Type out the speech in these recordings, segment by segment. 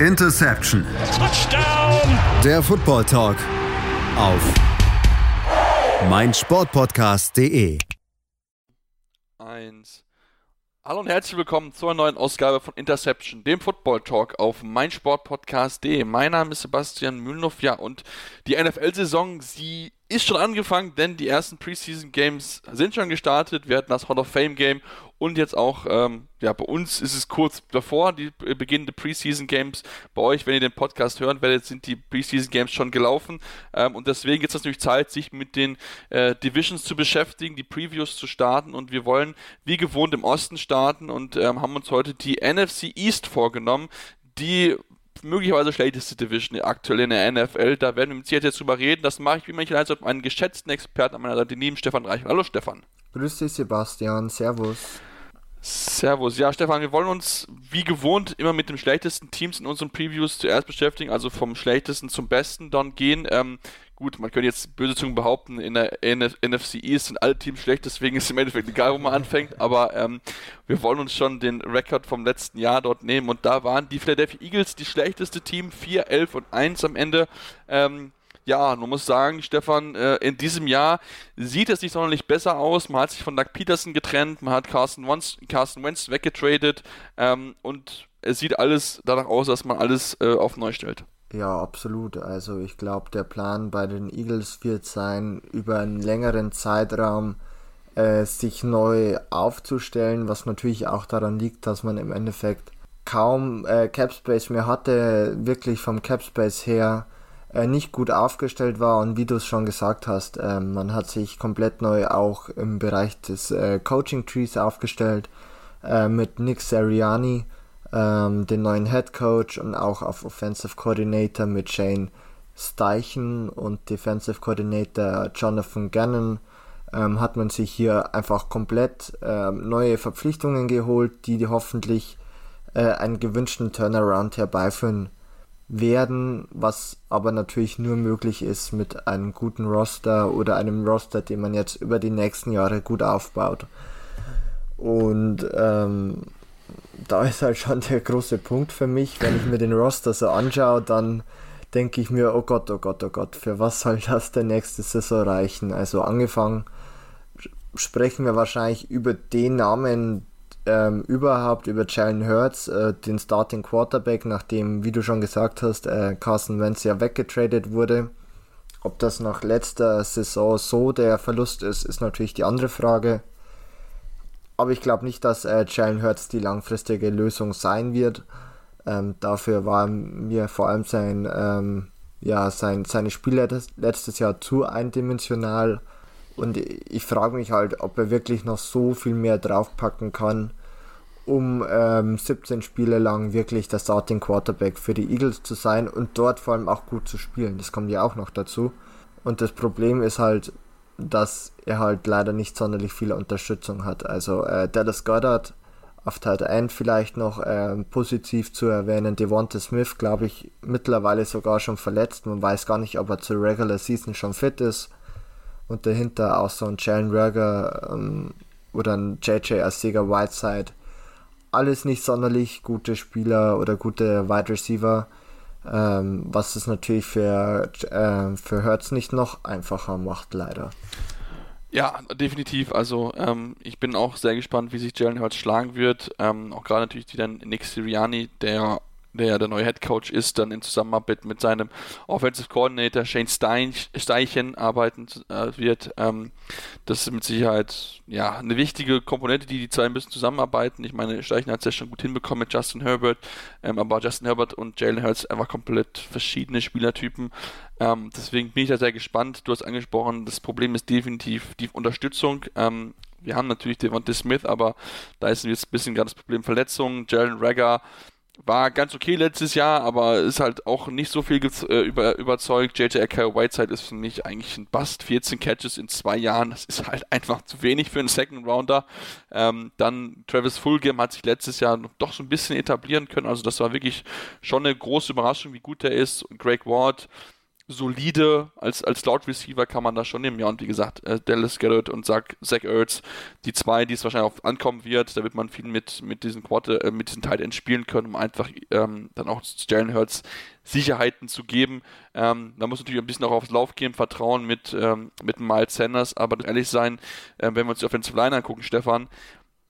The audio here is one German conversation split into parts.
Interception. Touchdown. Der Football Talk auf meinsportpodcast.de. Eins. Hallo und herzlich willkommen zur neuen Ausgabe von Interception, dem Football Talk auf meinsportpodcast.de. Mein Name ist Sebastian Mühlenhoff, ja, und die NFL-Saison, sie ist schon angefangen, denn die ersten Preseason Games sind schon gestartet. Wir hatten das Hall of Fame Game und jetzt auch, ähm, ja, bei uns ist es kurz davor, die beginnende Preseason Games. Bei euch, wenn ihr den Podcast hören werdet, sind die Preseason Games schon gelaufen. Ähm, und deswegen ist es natürlich Zeit, sich mit den äh, Divisions zu beschäftigen, die Previews zu starten. Und wir wollen wie gewohnt im Osten starten und ähm, haben uns heute die NFC East vorgenommen, die möglicherweise schlechteste Division aktuell in der NFL. Da werden wir mit Sicherheit jetzt drüber reden. Das mache ich wie manchmal als meinen geschätzten Experten an meiner Seite, neben Stefan Reich. Hallo Stefan. Grüß dich Sebastian, Servus. Servus. Ja, Stefan, wir wollen uns wie gewohnt immer mit den schlechtesten Teams in unseren Previews zuerst beschäftigen, also vom schlechtesten zum besten dann gehen. Ähm, gut, man könnte jetzt böse Zungen behaupten, in der NF NFC East sind alle Teams schlecht, deswegen ist es im Endeffekt egal, wo man anfängt, aber ähm, wir wollen uns schon den Rekord vom letzten Jahr dort nehmen und da waren die Philadelphia Eagles die schlechteste Team, 4, 11 und 1 am Ende. Ähm, ja, man muss sagen, Stefan, äh, in diesem Jahr sieht es nicht sonderlich besser aus. Man hat sich von Doug Peterson getrennt, man hat Carson Wentz, Carson Wentz weggetradet ähm, und es sieht alles danach aus, dass man alles äh, auf neu stellt. Ja, absolut. Also ich glaube, der Plan bei den Eagles wird sein, über einen längeren Zeitraum äh, sich neu aufzustellen, was natürlich auch daran liegt, dass man im Endeffekt kaum äh, Capspace mehr hatte, wirklich vom Capspace her äh, nicht gut aufgestellt war. Und wie du es schon gesagt hast, äh, man hat sich komplett neu auch im Bereich des äh, Coaching Trees aufgestellt äh, mit Nick Seriani, ähm, den neuen Head Coach und auch auf Offensive Coordinator mit Shane Steichen und Defensive Coordinator Jonathan Gannon. Ähm, hat man sich hier einfach komplett ähm, neue Verpflichtungen geholt, die, die hoffentlich äh, einen gewünschten Turnaround herbeiführen werden, was aber natürlich nur möglich ist mit einem guten Roster oder einem Roster, den man jetzt über die nächsten Jahre gut aufbaut. Und ähm, da ist halt schon der große Punkt für mich, wenn ich mir den Roster so anschaue, dann denke ich mir, oh Gott, oh Gott, oh Gott, für was soll das der nächste Saison reichen? Also angefangen sprechen wir wahrscheinlich über den Namen, ähm, überhaupt über Jalen Hurts, äh, den Starting Quarterback, nachdem, wie du schon gesagt hast, äh, Carson Wentz ja weggetradet wurde. Ob das nach letzter Saison so der Verlust ist, ist natürlich die andere Frage. Aber ich glaube nicht, dass äh, Jalen Hurts die langfristige Lösung sein wird. Ähm, dafür war mir vor allem sein, ähm, ja, sein, seine Spiele letztes Jahr zu eindimensional. Und ich frage mich halt, ob er wirklich noch so viel mehr draufpacken kann, um ähm, 17 Spiele lang wirklich der Starting Quarterback für die Eagles zu sein und dort vor allem auch gut zu spielen. Das kommt ja auch noch dazu. Und das Problem ist halt, dass er halt leider nicht sonderlich viel Unterstützung hat. Also äh, Dallas Goddard auf Tight End vielleicht noch äh, positiv zu erwähnen. Devonta Smith, glaube ich, mittlerweile sogar schon verletzt. Man weiß gar nicht, ob er zur Regular Season schon fit ist. Und dahinter auch so ein Jalen Rager ähm, oder ein JJ Asiga Whiteside alles nicht sonderlich gute Spieler oder gute Wide Receiver, ähm, was es natürlich für, äh, für Hertz nicht noch einfacher macht, leider. Ja, definitiv. Also ähm, ich bin auch sehr gespannt, wie sich Jalen Hurts schlagen wird. Ähm, auch gerade natürlich wieder Nick Sirianni, der der der neue Head Coach ist, dann in Zusammenarbeit mit seinem Offensive Coordinator Shane Stein, Steichen arbeiten äh, wird. Ähm, das ist mit Sicherheit ja eine wichtige Komponente, die die zwei müssen zusammenarbeiten. Ich meine, Steichen hat es ja schon gut hinbekommen mit Justin Herbert, ähm, aber Justin Herbert und Jalen Hurts einfach komplett verschiedene Spielertypen. Ähm, deswegen bin ich da sehr gespannt. Du hast angesprochen, das Problem ist definitiv die Unterstützung. Ähm, wir haben natürlich Devontae Smith, aber da ist jetzt ein bisschen gerade das Problem Verletzungen. Jalen Rager war ganz okay letztes Jahr, aber ist halt auch nicht so viel äh, über, überzeugt. JJ Ecker Whiteside ist für mich eigentlich ein Bust. 14 Catches in zwei Jahren, das ist halt einfach zu wenig für einen Second Rounder. Ähm, dann Travis Fulgham hat sich letztes Jahr doch so ein bisschen etablieren können. Also das war wirklich schon eine große Überraschung, wie gut er ist. Greg Ward solide, als, als Slot Receiver kann man das schon nehmen. Ja, und wie gesagt, äh, Dallas Garrett und Zach, Zach Ertz, die zwei, die es wahrscheinlich auch ankommen wird, da wird man viel mit, mit diesen Quarter, äh, mit diesen Tight Ends spielen können, um einfach ähm, dann auch Jalen Hurts Sicherheiten zu geben. Ähm, da muss natürlich ein bisschen auch aufs Laufgame vertrauen mit, ähm, mit Miles Sanders, aber ehrlich sein, äh, wenn wir uns die Offensive Line angucken, Stefan,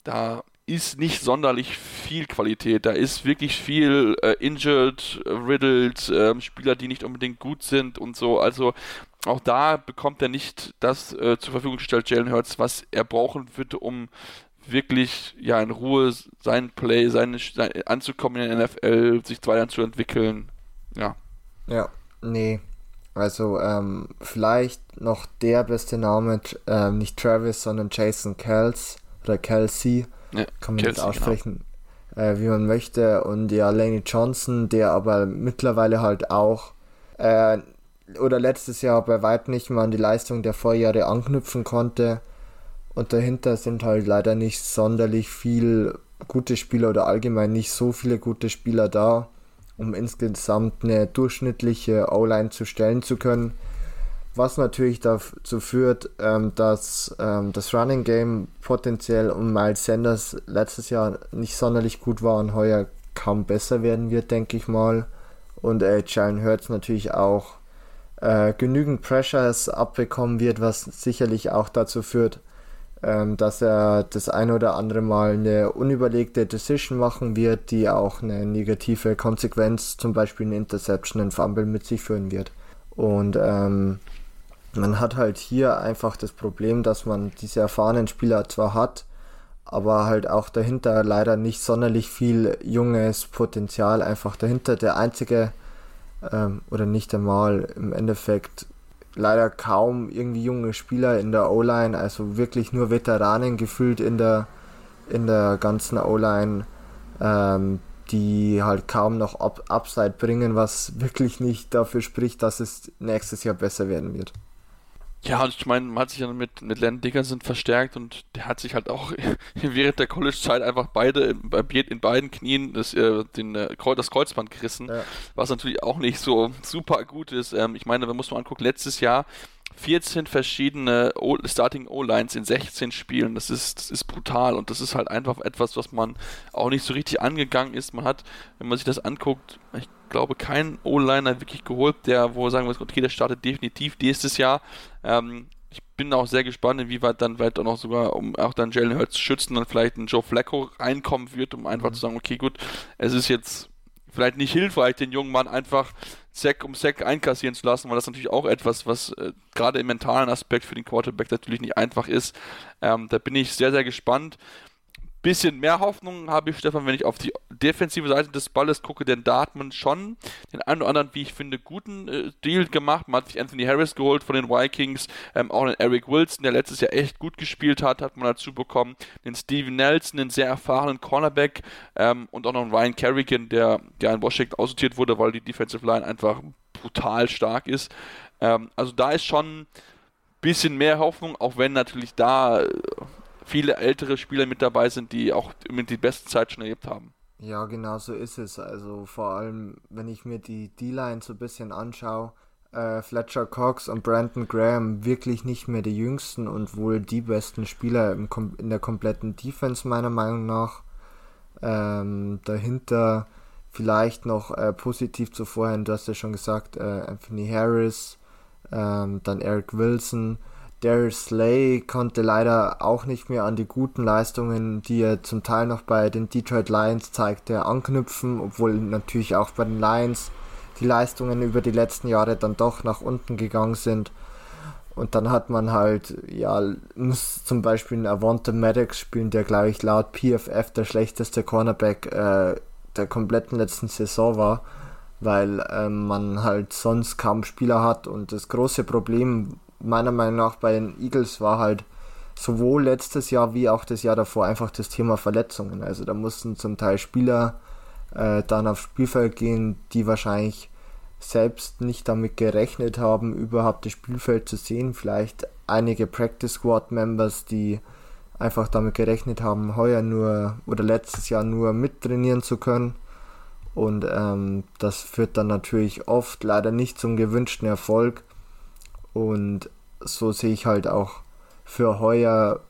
da ist nicht sonderlich viel Qualität. Da ist wirklich viel äh, injured, riddled, äh, Spieler, die nicht unbedingt gut sind und so. Also auch da bekommt er nicht das äh, zur Verfügung gestellt, Jalen Hurts, was er brauchen würde, um wirklich ja in Ruhe sein Play, seine, sein, anzukommen in der NFL, sich weiterzuentwickeln. Ja. Ja, nee. Also ähm, vielleicht noch der beste Name, ähm, nicht Travis, sondern Jason Kels oder Kelsey ja, kann man jetzt aussprechen, genau. äh, wie man möchte. Und ja, Laney Johnson, der aber mittlerweile halt auch äh, oder letztes Jahr bei weitem nicht mal an die Leistung der Vorjahre anknüpfen konnte. Und dahinter sind halt leider nicht sonderlich viel gute Spieler oder allgemein nicht so viele gute Spieler da, um insgesamt eine durchschnittliche O-Line zu stellen zu können was natürlich dazu führt, ähm, dass ähm, das Running Game potenziell um Miles Sanders letztes Jahr nicht sonderlich gut war und heuer kaum besser werden wird, denke ich mal. Und äh, Jalen Hurts natürlich auch äh, genügend Pressures abbekommen wird, was sicherlich auch dazu führt, ähm, dass er das ein oder andere Mal eine unüberlegte Decision machen wird, die auch eine negative Konsequenz, zum Beispiel eine Interception, ein Fumble mit sich führen wird. Und ähm, man hat halt hier einfach das Problem, dass man diese erfahrenen Spieler zwar hat, aber halt auch dahinter leider nicht sonderlich viel junges Potenzial einfach dahinter. Der einzige, ähm, oder nicht einmal im Endeffekt, leider kaum irgendwie junge Spieler in der O-Line, also wirklich nur Veteranen gefühlt in der, in der ganzen O-Line, ähm, die halt kaum noch Up Upside bringen, was wirklich nicht dafür spricht, dass es nächstes Jahr besser werden wird. Ja, und ich meine, man hat sich ja mit, mit Len Dickerson verstärkt und der hat sich halt auch während der College-Zeit einfach beide in beiden Knien das, äh, den, äh, das Kreuzband gerissen, ja. was natürlich auch nicht so super gut ist. Ähm, ich meine, man mal angucken, letztes Jahr 14 verschiedene o Starting O-Lines in 16 Spielen. Das ist, das ist brutal und das ist halt einfach etwas, was man auch nicht so richtig angegangen ist. Man hat, wenn man sich das anguckt, ich glaube, keinen O-Liner wirklich geholt, der, wo sagen wir, okay, der startet definitiv nächstes Jahr. Ähm, ich bin auch sehr gespannt, inwieweit dann weiter noch sogar, um auch dann Jalen Hurts zu schützen, dann vielleicht ein Joe Flacco reinkommen wird, um einfach mhm. zu sagen, okay, gut, es ist jetzt vielleicht nicht hilfreich, den jungen Mann einfach Sack um Sack einkassieren zu lassen, weil das natürlich auch etwas, was äh, gerade im mentalen Aspekt für den Quarterback natürlich nicht einfach ist. Ähm, da bin ich sehr, sehr gespannt bisschen mehr Hoffnung habe ich, Stefan, wenn ich auf die defensive Seite des Balles gucke, denn da schon den einen oder anderen, wie ich finde, guten äh, Deal gemacht. Man hat sich Anthony Harris geholt von den Vikings, ähm, auch den Eric Wilson, der letztes Jahr echt gut gespielt hat, hat man dazu bekommen. Den Steven Nelson, den sehr erfahrenen Cornerback ähm, und auch noch einen Ryan Kerrigan, der, der in Washington aussortiert wurde, weil die Defensive Line einfach brutal stark ist. Ähm, also da ist schon ein bisschen mehr Hoffnung, auch wenn natürlich da äh, viele ältere Spieler mit dabei sind, die auch mit die besten Zeit schon erlebt haben. Ja, genau so ist es. Also vor allem, wenn ich mir die D-Line so ein bisschen anschaue, äh, Fletcher Cox und Brandon Graham wirklich nicht mehr die jüngsten und wohl die besten Spieler im, in der kompletten Defense meiner Meinung nach. Ähm, dahinter vielleicht noch äh, positiv zuvor, du hast ja schon gesagt, äh, Anthony Harris, ähm, dann Eric Wilson, Darius Slay konnte leider auch nicht mehr an die guten Leistungen, die er zum Teil noch bei den Detroit Lions zeigte, anknüpfen, obwohl natürlich auch bei den Lions die Leistungen über die letzten Jahre dann doch nach unten gegangen sind. Und dann hat man halt, ja, muss zum Beispiel einen Avonte Maddox spielen, der, glaube ich, laut PFF der schlechteste Cornerback äh, der kompletten letzten Saison war, weil äh, man halt sonst kaum Spieler hat. Und das große Problem meiner Meinung nach bei den Eagles war halt sowohl letztes Jahr wie auch das Jahr davor einfach das Thema Verletzungen. Also da mussten zum Teil Spieler äh, dann aufs Spielfeld gehen, die wahrscheinlich selbst nicht damit gerechnet haben, überhaupt das Spielfeld zu sehen. Vielleicht einige Practice Squad Members, die einfach damit gerechnet haben, heuer nur oder letztes Jahr nur mittrainieren zu können. Und ähm, das führt dann natürlich oft leider nicht zum gewünschten Erfolg. Und so sehe ich halt auch für heuer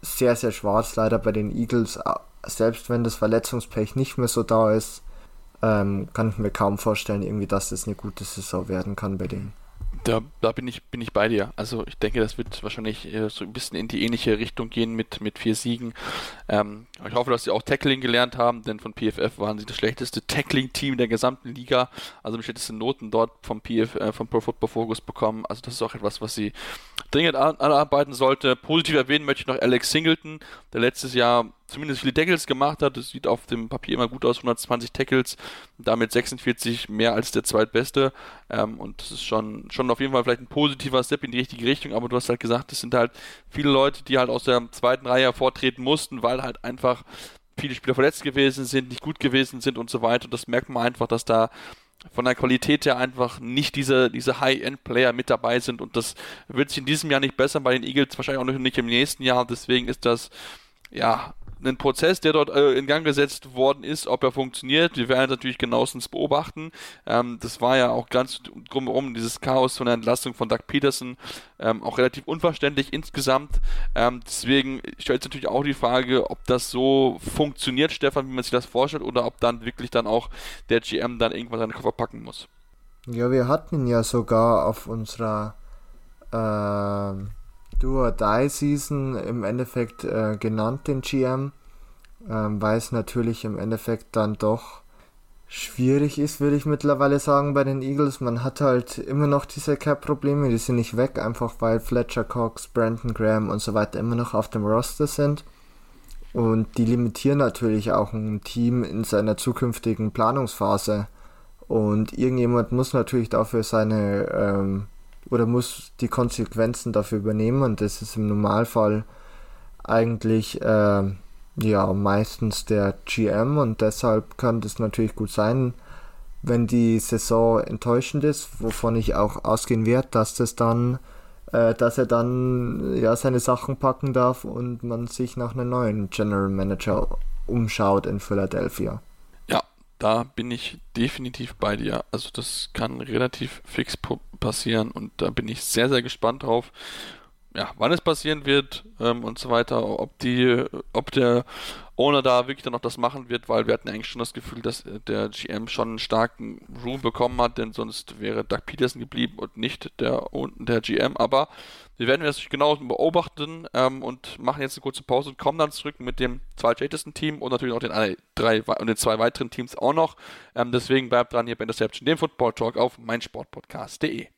sehr, sehr schwarz leider bei den Eagles. Selbst wenn das Verletzungspech nicht mehr so da ist, ähm, kann ich mir kaum vorstellen, irgendwie, dass das eine gute Saison werden kann bei denen. Da, da bin, ich, bin ich bei dir. Also ich denke, das wird wahrscheinlich äh, so ein bisschen in die ähnliche Richtung gehen mit, mit vier Siegen. Ähm, ich hoffe, dass sie auch Tackling gelernt haben, denn von PFF waren sie das schlechteste Tackling-Team der gesamten Liga. Also die schlechtesten Noten dort vom, PF, äh, vom Pro Football Focus bekommen. Also das ist auch etwas, was sie dringend anarbeiten sollte. Positiv erwähnen möchte ich noch Alex Singleton, der letztes Jahr zumindest viele Tackles gemacht hat. Das sieht auf dem Papier immer gut aus, 120 Tackles, damit 46 mehr als der zweitbeste. Ähm, und das ist schon, schon auf jeden Fall vielleicht ein positiver Step in die richtige Richtung, aber du hast halt gesagt, es sind halt viele Leute, die halt aus der zweiten Reihe hervortreten mussten, weil halt einfach viele Spieler verletzt gewesen sind, nicht gut gewesen sind und so weiter. Und das merkt man einfach, dass da von der Qualität her einfach nicht diese, diese High-End-Player mit dabei sind und das wird sich in diesem Jahr nicht besser bei den Eagles, wahrscheinlich auch nicht im nächsten Jahr. Deswegen ist das ja ein Prozess, der dort äh, in Gang gesetzt worden ist, ob er funktioniert. Wir werden natürlich genauestens beobachten. Ähm, das war ja auch ganz drumherum, dieses Chaos von der Entlassung von Doug Peterson, ähm, auch relativ unverständlich insgesamt. Ähm, deswegen stellt sich natürlich auch die Frage, ob das so funktioniert, Stefan, wie man sich das vorstellt, oder ob dann wirklich dann auch der GM dann irgendwann seinen Koffer packen muss. Ja, wir hatten ja sogar auf unserer äh Do or Die Season im Endeffekt äh, genannt, den GM, ähm, weil es natürlich im Endeffekt dann doch schwierig ist, würde ich mittlerweile sagen, bei den Eagles. Man hat halt immer noch diese Cap-Probleme, die sind nicht weg, einfach weil Fletcher Cox, Brandon Graham und so weiter immer noch auf dem Roster sind. Und die limitieren natürlich auch ein Team in seiner zukünftigen Planungsphase. Und irgendjemand muss natürlich dafür seine ähm, oder muss die Konsequenzen dafür übernehmen? Und das ist im Normalfall eigentlich äh, ja meistens der GM und deshalb kann das natürlich gut sein, wenn die Saison enttäuschend ist, wovon ich auch ausgehen werde, dass das dann äh, dass er dann ja seine Sachen packen darf und man sich nach einem neuen General Manager umschaut in Philadelphia. Da bin ich definitiv bei dir. Also das kann relativ fix passieren und da bin ich sehr, sehr gespannt drauf. Ja, wann es passieren wird ähm, und so weiter, ob die, ob der Owner da wirklich dann noch das machen wird, weil wir hatten eigentlich schon das Gefühl, dass der GM schon einen starken Room bekommen hat, denn sonst wäre Doug Peterson geblieben und nicht der, der GM. Aber wir werden das genau beobachten ähm, und machen jetzt eine kurze Pause und kommen dann zurück mit dem zweitschlechtesten Team und natürlich auch den, drei, und den zwei weiteren Teams auch noch. Ähm, deswegen bleibt dran hier bei Interception, dem Football Talk auf meinsportpodcast.de.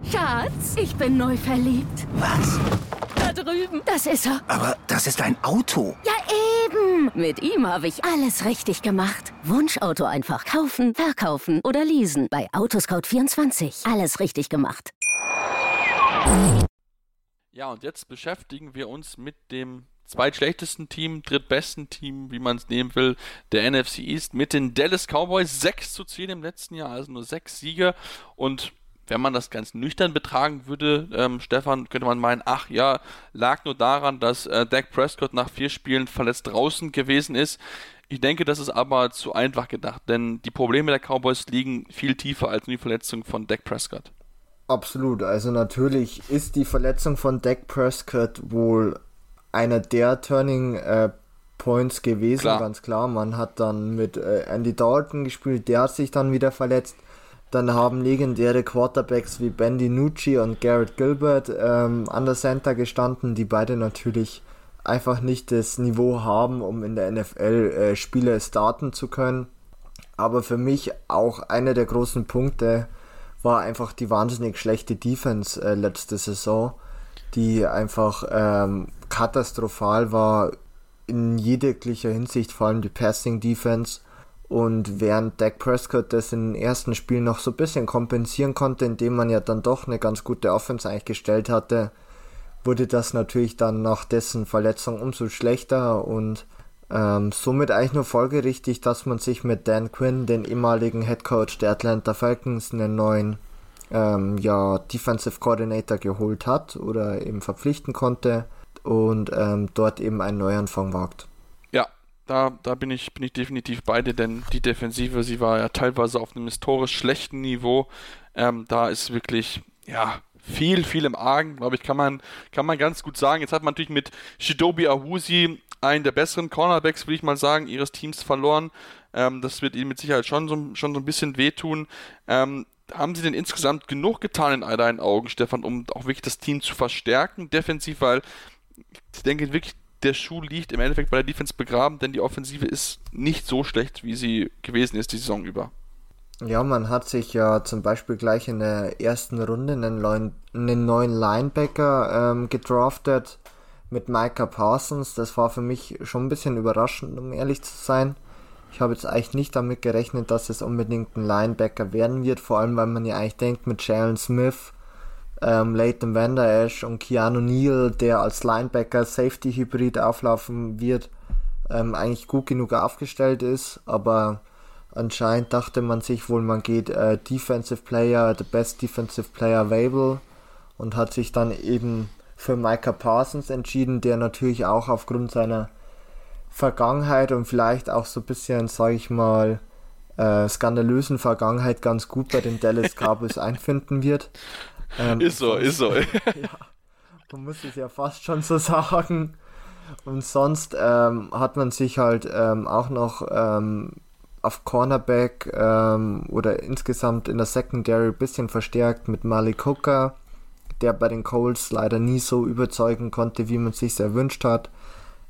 Schatz, ich bin neu verliebt. Was? Da drüben. Das ist er. Aber das ist ein Auto. Ja, eben. Mit ihm habe ich alles richtig gemacht. Wunschauto einfach kaufen, verkaufen oder leasen. Bei Autoscout24. Alles richtig gemacht. Ja, und jetzt beschäftigen wir uns mit dem zweitschlechtesten Team, drittbesten Team, wie man es nehmen will, der NFC East mit den Dallas Cowboys. 6 zu 10 im letzten Jahr, also nur 6 Siege. Und wenn man das ganz nüchtern betragen würde, ähm, Stefan, könnte man meinen, ach ja, lag nur daran, dass äh, Dak Prescott nach vier Spielen verletzt draußen gewesen ist. Ich denke, das ist aber zu einfach gedacht, denn die Probleme der Cowboys liegen viel tiefer als nur die Verletzung von Dak Prescott. Absolut. Also natürlich ist die Verletzung von Dak Prescott wohl einer der Turning äh, Points gewesen, klar. ganz klar. Man hat dann mit äh, Andy Dalton gespielt, der hat sich dann wieder verletzt. Dann haben legendäre Quarterbacks wie Ben DiNucci und Garrett Gilbert ähm, an der Center gestanden, die beide natürlich einfach nicht das Niveau haben, um in der NFL äh, Spiele starten zu können. Aber für mich auch einer der großen Punkte, war einfach die wahnsinnig schlechte Defense äh, letzte Saison, die einfach ähm, katastrophal war in jeglicher Hinsicht, vor allem die Passing Defense. Und während Dak Prescott das in den ersten Spielen noch so ein bisschen kompensieren konnte, indem man ja dann doch eine ganz gute Offense eigentlich gestellt hatte, wurde das natürlich dann nach dessen Verletzung umso schlechter und ähm, somit eigentlich nur folgerichtig, dass man sich mit Dan Quinn, den ehemaligen Head Coach der Atlanta Falcons, einen neuen ähm, ja, Defensive Coordinator geholt hat oder eben verpflichten konnte und ähm, dort eben einen Neuanfang wagt. Da, da bin, ich, bin ich definitiv bei dir, denn die Defensive, sie war ja teilweise auf einem historisch schlechten Niveau. Ähm, da ist wirklich, ja, viel, viel im Argen, glaube ich, kann man, kann man ganz gut sagen. Jetzt hat man natürlich mit Shidobi Awusi einen der besseren Cornerbacks, würde ich mal sagen, ihres Teams verloren. Ähm, das wird ihnen mit Sicherheit schon so, schon so ein bisschen wehtun. Ähm, haben sie denn insgesamt genug getan in deinen Augen, Stefan, um auch wirklich das Team zu verstärken, defensiv, weil ich denke wirklich, der Schuh liegt im Endeffekt bei der Defense begraben, denn die Offensive ist nicht so schlecht, wie sie gewesen ist die Saison über. Ja, man hat sich ja zum Beispiel gleich in der ersten Runde einen neuen, einen neuen Linebacker ähm, gedraftet mit Micah Parsons. Das war für mich schon ein bisschen überraschend, um ehrlich zu sein. Ich habe jetzt eigentlich nicht damit gerechnet, dass es unbedingt ein Linebacker werden wird, vor allem weil man ja eigentlich denkt mit Jalen Smith, ähm, Leighton Vander Esch und Keanu Neal, der als Linebacker Safety Hybrid auflaufen wird, ähm, eigentlich gut genug aufgestellt ist, aber anscheinend dachte man sich wohl, man geht äh, Defensive Player, the best Defensive Player available und hat sich dann eben für Micah Parsons entschieden, der natürlich auch aufgrund seiner Vergangenheit und vielleicht auch so ein bisschen, sage ich mal, äh, skandalösen Vergangenheit ganz gut bei den Dallas Cowboys einfinden wird. Ähm, ist so, ist so. ja, man muss es ja fast schon so sagen. Und sonst ähm, hat man sich halt ähm, auch noch ähm, auf Cornerback ähm, oder insgesamt in der Secondary ein bisschen verstärkt mit Malik Hooker, der bei den Coles leider nie so überzeugen konnte, wie man sich erwünscht hat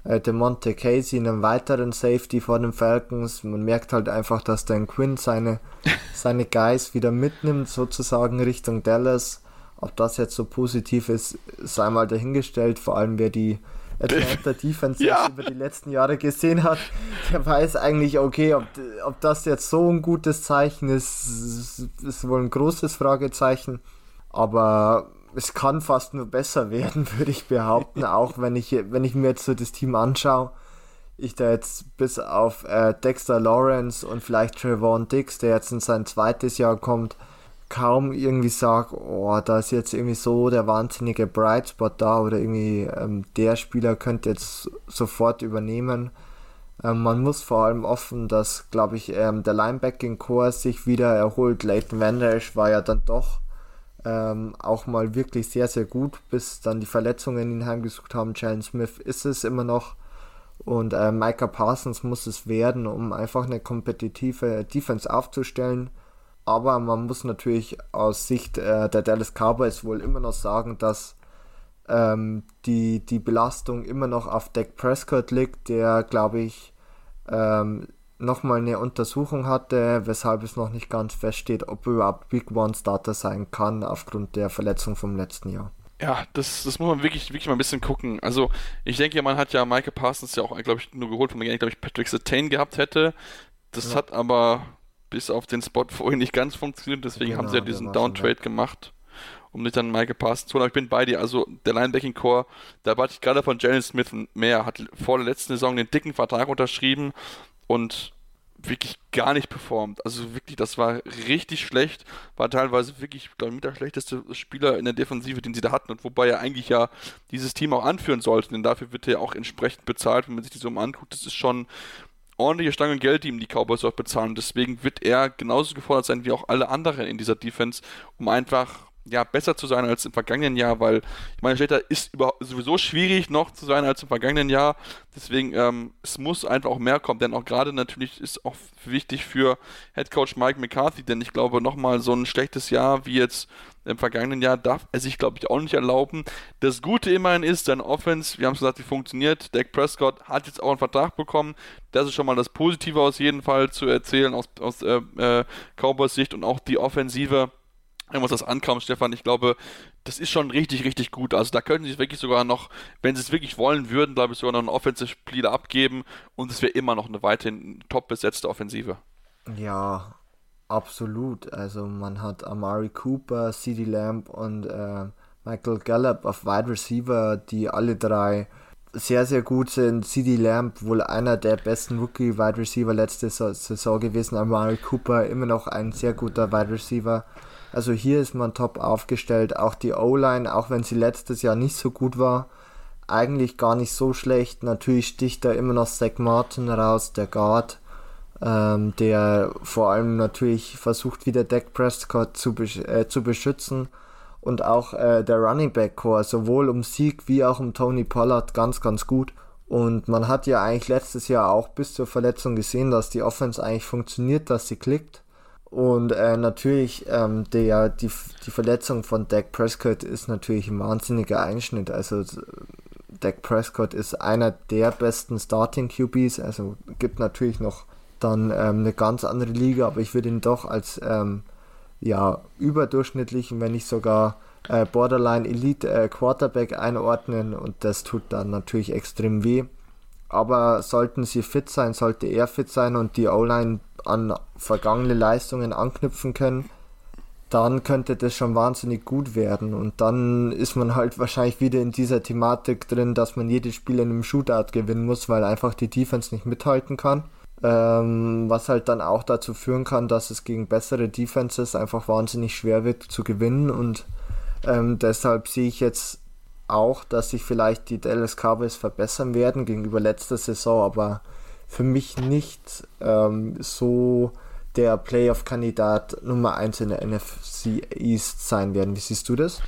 äh, Monte Casey, einen weiteren Safety vor den Falcons. Man merkt halt einfach, dass Dan Quinn seine, seine Guys wieder mitnimmt, sozusagen Richtung Dallas. Ob das jetzt so positiv ist, sei mal dahingestellt. Vor allem, wer die Atlanta Defense ja. über die letzten Jahre gesehen hat, der weiß eigentlich, okay, ob, ob das jetzt so ein gutes Zeichen ist, ist wohl ein großes Fragezeichen. Aber es kann fast nur besser werden, würde ich behaupten, auch wenn ich, wenn ich mir jetzt so das Team anschaue. Ich da jetzt bis auf äh, Dexter Lawrence und vielleicht Trevon Dix, der jetzt in sein zweites Jahr kommt, kaum irgendwie sage, oh, da ist jetzt irgendwie so der wahnsinnige Bright Spot da oder irgendwie ähm, der Spieler könnte jetzt sofort übernehmen. Ähm, man muss vor allem offen, dass, glaube ich, ähm, der Linebacking-Core sich wieder erholt. Leighton Vander war ja dann doch ähm, auch mal wirklich sehr, sehr gut, bis dann die Verletzungen ihn heimgesucht haben. Jalen Smith ist es immer noch. Und äh, Micah Parsons muss es werden, um einfach eine kompetitive Defense aufzustellen. Aber man muss natürlich aus Sicht äh, der Dallas Cowboys wohl immer noch sagen, dass ähm, die, die Belastung immer noch auf Dak Prescott liegt, der, glaube ich, ähm, nochmal eine Untersuchung hatte, weshalb es noch nicht ganz feststeht, ob er überhaupt Big One Starter sein kann aufgrund der Verletzung vom letzten Jahr. Ja, das, das muss man wirklich, wirklich mal ein bisschen gucken. Also, ich denke, man hat ja Michael Parsons ja auch, glaube ich, nur geholt, weil man gerne, glaube ich, Patrick Sertain gehabt hätte. Das ja. hat aber bis auf den Spot vorhin nicht ganz funktioniert, deswegen genau, haben sie ja diesen Downtrade gemacht, um sich dann Michael Parsons zu holen. Aber ich bin bei dir, also der Linebacking-Core, da warte ich gerade von Jalen Smith mehr, hat vor der letzten Saison den dicken Vertrag unterschrieben und wirklich gar nicht performt. Also wirklich, das war richtig schlecht. War teilweise wirklich, glaube ich, mit der schlechteste Spieler in der Defensive, den sie da hatten. Und wobei er eigentlich ja dieses Team auch anführen sollte, denn dafür wird er auch entsprechend bezahlt, wenn man sich die Summe anguckt. Das ist schon ordentliche Stange Geld, die ihm die Cowboys auch bezahlen. Deswegen wird er genauso gefordert sein wie auch alle anderen in dieser Defense, um einfach ja, besser zu sein als im vergangenen Jahr, weil ich meine, Schlechter ist sowieso schwierig noch zu sein als im vergangenen Jahr. Deswegen, ähm, es muss einfach auch mehr kommen, denn auch gerade natürlich ist auch wichtig für Head Coach Mike McCarthy, denn ich glaube, nochmal so ein schlechtes Jahr wie jetzt im vergangenen Jahr darf er sich, glaube ich, auch nicht erlauben. Das Gute immerhin ist, seine Offense, wir haben es gesagt, die funktioniert. Dak Prescott hat jetzt auch einen Vertrag bekommen. Das ist schon mal das Positive aus jeden Fall zu erzählen aus, aus äh, äh, Cowboys Sicht und auch die Offensive was das ankommt, Stefan, ich glaube, das ist schon richtig, richtig gut. Also da könnten sie wirklich sogar noch, wenn sie es wirklich wollen würden, glaube ich, sogar noch einen Offensive Spieler abgeben und es wäre immer noch eine weiterhin top besetzte Offensive. Ja, absolut. Also man hat Amari Cooper, CD Lamb und äh, Michael Gallup auf Wide Receiver, die alle drei sehr, sehr gut sind. CD Lamb wohl einer der besten Rookie Wide Receiver letzte Saison gewesen. Amari Cooper immer noch ein sehr guter Wide Receiver. Also hier ist man top aufgestellt. Auch die O-Line, auch wenn sie letztes Jahr nicht so gut war, eigentlich gar nicht so schlecht. Natürlich sticht da immer noch Zach Martin raus, der Guard, ähm, der vor allem natürlich versucht, wieder Dak Prescott zu, besch äh, zu beschützen. Und auch äh, der Running Back Core, sowohl um Sieg wie auch um Tony Pollard, ganz, ganz gut. Und man hat ja eigentlich letztes Jahr auch bis zur Verletzung gesehen, dass die Offense eigentlich funktioniert, dass sie klickt. Und äh, natürlich, ähm, der, die, die Verletzung von Dak Prescott ist natürlich ein wahnsinniger Einschnitt. Also Dak Prescott ist einer der besten Starting QBs. Also gibt natürlich noch dann ähm, eine ganz andere Liga, aber ich würde ihn doch als ähm, ja, überdurchschnittlichen, wenn nicht sogar äh, Borderline Elite äh, Quarterback einordnen und das tut dann natürlich extrem weh. Aber sollten sie fit sein, sollte er fit sein und die O-Line an vergangene Leistungen anknüpfen können, dann könnte das schon wahnsinnig gut werden. Und dann ist man halt wahrscheinlich wieder in dieser Thematik drin, dass man jedes Spiel in einem Shootout gewinnen muss, weil einfach die Defense nicht mithalten kann. Ähm, was halt dann auch dazu führen kann, dass es gegen bessere Defenses einfach wahnsinnig schwer wird zu gewinnen. Und ähm, deshalb sehe ich jetzt auch, dass sich vielleicht die Dallas Cowboys verbessern werden gegenüber letzter Saison, aber für mich nicht ähm, so der Playoff-Kandidat Nummer 1 in der NFC East sein werden. Wie siehst du das?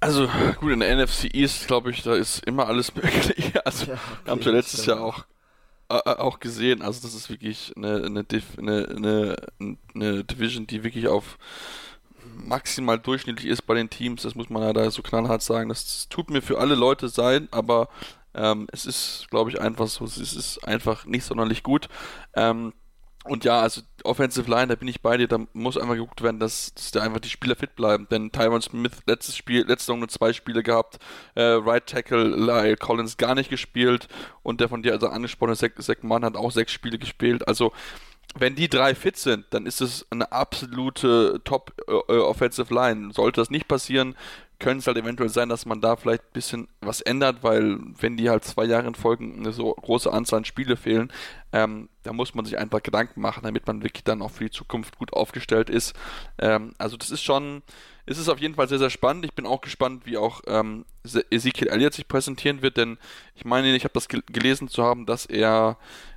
Also gut, in der NFC East, glaube ich, da ist immer alles möglich. Also ja, okay, haben wir letztes stimmt. Jahr auch, äh, äh, auch gesehen. Also das ist wirklich eine, eine, eine, eine, eine Division, die wirklich auf maximal durchschnittlich ist bei den Teams. Das muss man ja da so knallhart sagen. Das tut mir für alle Leute sein, aber ähm, es ist, glaube ich, einfach so. Es ist einfach nicht sonderlich gut. Ähm, und ja, also Offensive Line, da bin ich bei dir, da muss einfach geguckt werden, dass, dass da einfach die Spieler fit bleiben. Denn Tyron Smith letztes Spiel, letzte Saison nur zwei Spiele gehabt, äh, Right Tackle Lyle Collins gar nicht gespielt und der von dir also angesprochene Zach, Mann hat auch sechs Spiele gespielt. Also wenn die drei fit sind, dann ist es eine absolute Top äh, äh, Line. Sollte das nicht passieren, könnte es halt eventuell sein, dass man da vielleicht ein bisschen was ändert, weil wenn die halt zwei Jahre in Folge eine so große Anzahl an Spiele fehlen, ähm, da muss man sich einfach Gedanken machen, damit man wirklich dann auch für die Zukunft gut aufgestellt ist. Ähm, also das ist schon, es ist auf jeden Fall sehr, sehr spannend. Ich bin auch gespannt, wie auch ähm, Ezekiel Elliott sich präsentieren wird, denn ich meine, ich habe das gel gelesen zu haben, dass er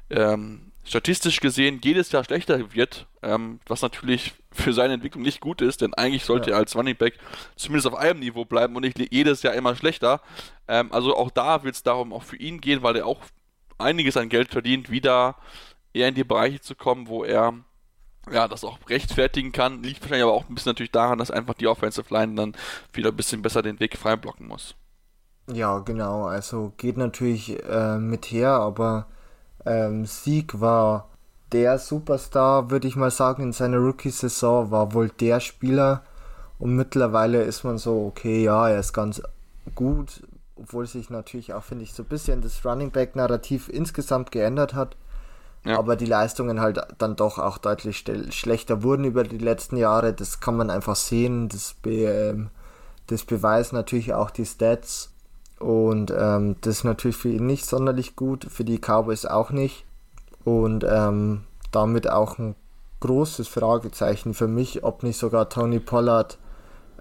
ähm, statistisch gesehen jedes Jahr schlechter wird, ähm, was natürlich für seine Entwicklung nicht gut ist, denn eigentlich sollte ja. er als Running Back zumindest auf einem Niveau bleiben und nicht jedes Jahr immer schlechter. Ähm, also auch da wird es darum auch für ihn gehen, weil er auch einiges an Geld verdient, wieder eher in die Bereiche zu kommen, wo er ja, das auch rechtfertigen kann. Liegt wahrscheinlich aber auch ein bisschen natürlich daran, dass einfach die Offensive Line dann wieder ein bisschen besser den Weg frei blocken muss. Ja, genau. Also geht natürlich äh, mit her, aber ähm, Sieg war der Superstar, würde ich mal sagen, in seiner Rookie-Saison, war wohl der Spieler. Und mittlerweile ist man so, okay, ja, er ist ganz gut, obwohl sich natürlich auch, finde ich, so ein bisschen das Running Back-Narrativ insgesamt geändert hat. Ja. Aber die Leistungen halt dann doch auch deutlich schlechter wurden über die letzten Jahre. Das kann man einfach sehen. Das, be ähm, das beweisen natürlich auch die Stats. Und ähm, das ist natürlich für ihn nicht sonderlich gut, für die Cowboys auch nicht. Und ähm, damit auch ein großes Fragezeichen für mich, ob nicht sogar Tony Pollard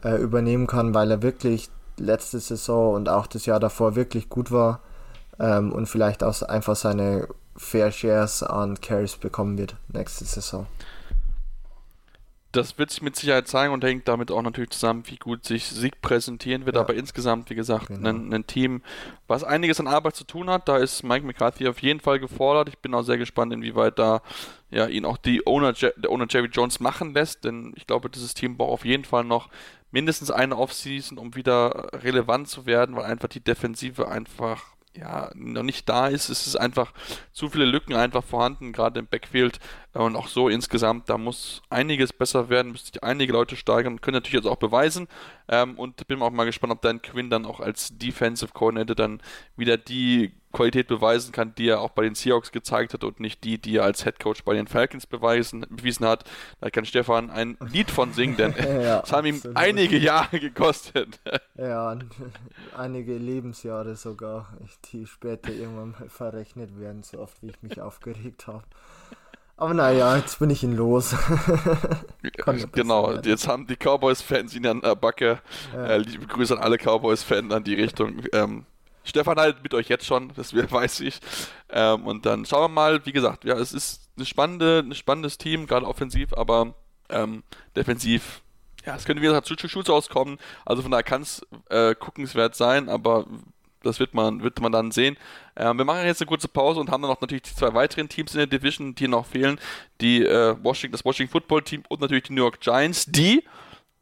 äh, übernehmen kann, weil er wirklich letzte Saison und auch das Jahr davor wirklich gut war ähm, und vielleicht auch einfach seine Fair Shares an Carries bekommen wird nächste Saison das wird sich mit Sicherheit zeigen und hängt damit auch natürlich zusammen, wie gut sich Sieg präsentieren wird. Ja. Aber insgesamt, wie gesagt, genau. ein, ein, Team, was einiges an Arbeit zu tun hat. Da ist Mike McCarthy auf jeden Fall gefordert. Ich bin auch sehr gespannt, inwieweit da ja, ihn auch die Owner, der Owner Jerry Jones machen lässt. Denn ich glaube, dieses Team braucht auf jeden Fall noch mindestens eine Offseason, um wieder relevant zu werden, weil einfach die Defensive einfach ja, noch nicht da ist. Es ist einfach zu viele Lücken einfach vorhanden, gerade im Backfield. Und auch so insgesamt, da muss einiges besser werden, müsste sich einige Leute steigern, können natürlich jetzt auch beweisen. Ähm, und bin auch mal gespannt, ob Dan Quinn dann auch als Defensive Coordinator dann wieder die Qualität beweisen kann, die er auch bei den Seahawks gezeigt hat und nicht die, die er als Head Coach bei den Falcons beweisen, bewiesen hat. Da kann Stefan ein Lied von singen, denn ja, es haben ihm einige Jahre gekostet. ja, einige Lebensjahre sogar, die später irgendwann mal verrechnet werden, so oft wie ich mich aufgeregt habe. Aber naja, jetzt bin ich ihn los. genau, jetzt haben die Cowboys-Fans ihn an der Backe. Ja. Äh, liebe Grüße an alle Cowboys-Fans an die Richtung. Ähm, Stefan halt mit euch jetzt schon, das weiß ich. Ähm, und dann schauen wir mal, wie gesagt, ja, es ist eine spannende, ein spannendes Team, gerade offensiv, aber ähm, defensiv, ja, es könnte wieder zu Schutz auskommen. Also von daher kann es äh, guckenswert sein, aber das wird man, wird man dann sehen. Ähm, wir machen jetzt eine kurze Pause und haben dann noch natürlich die zwei weiteren Teams in der Division, die noch fehlen. Die äh, Washington, das Washington Football Team und natürlich die New York Giants, die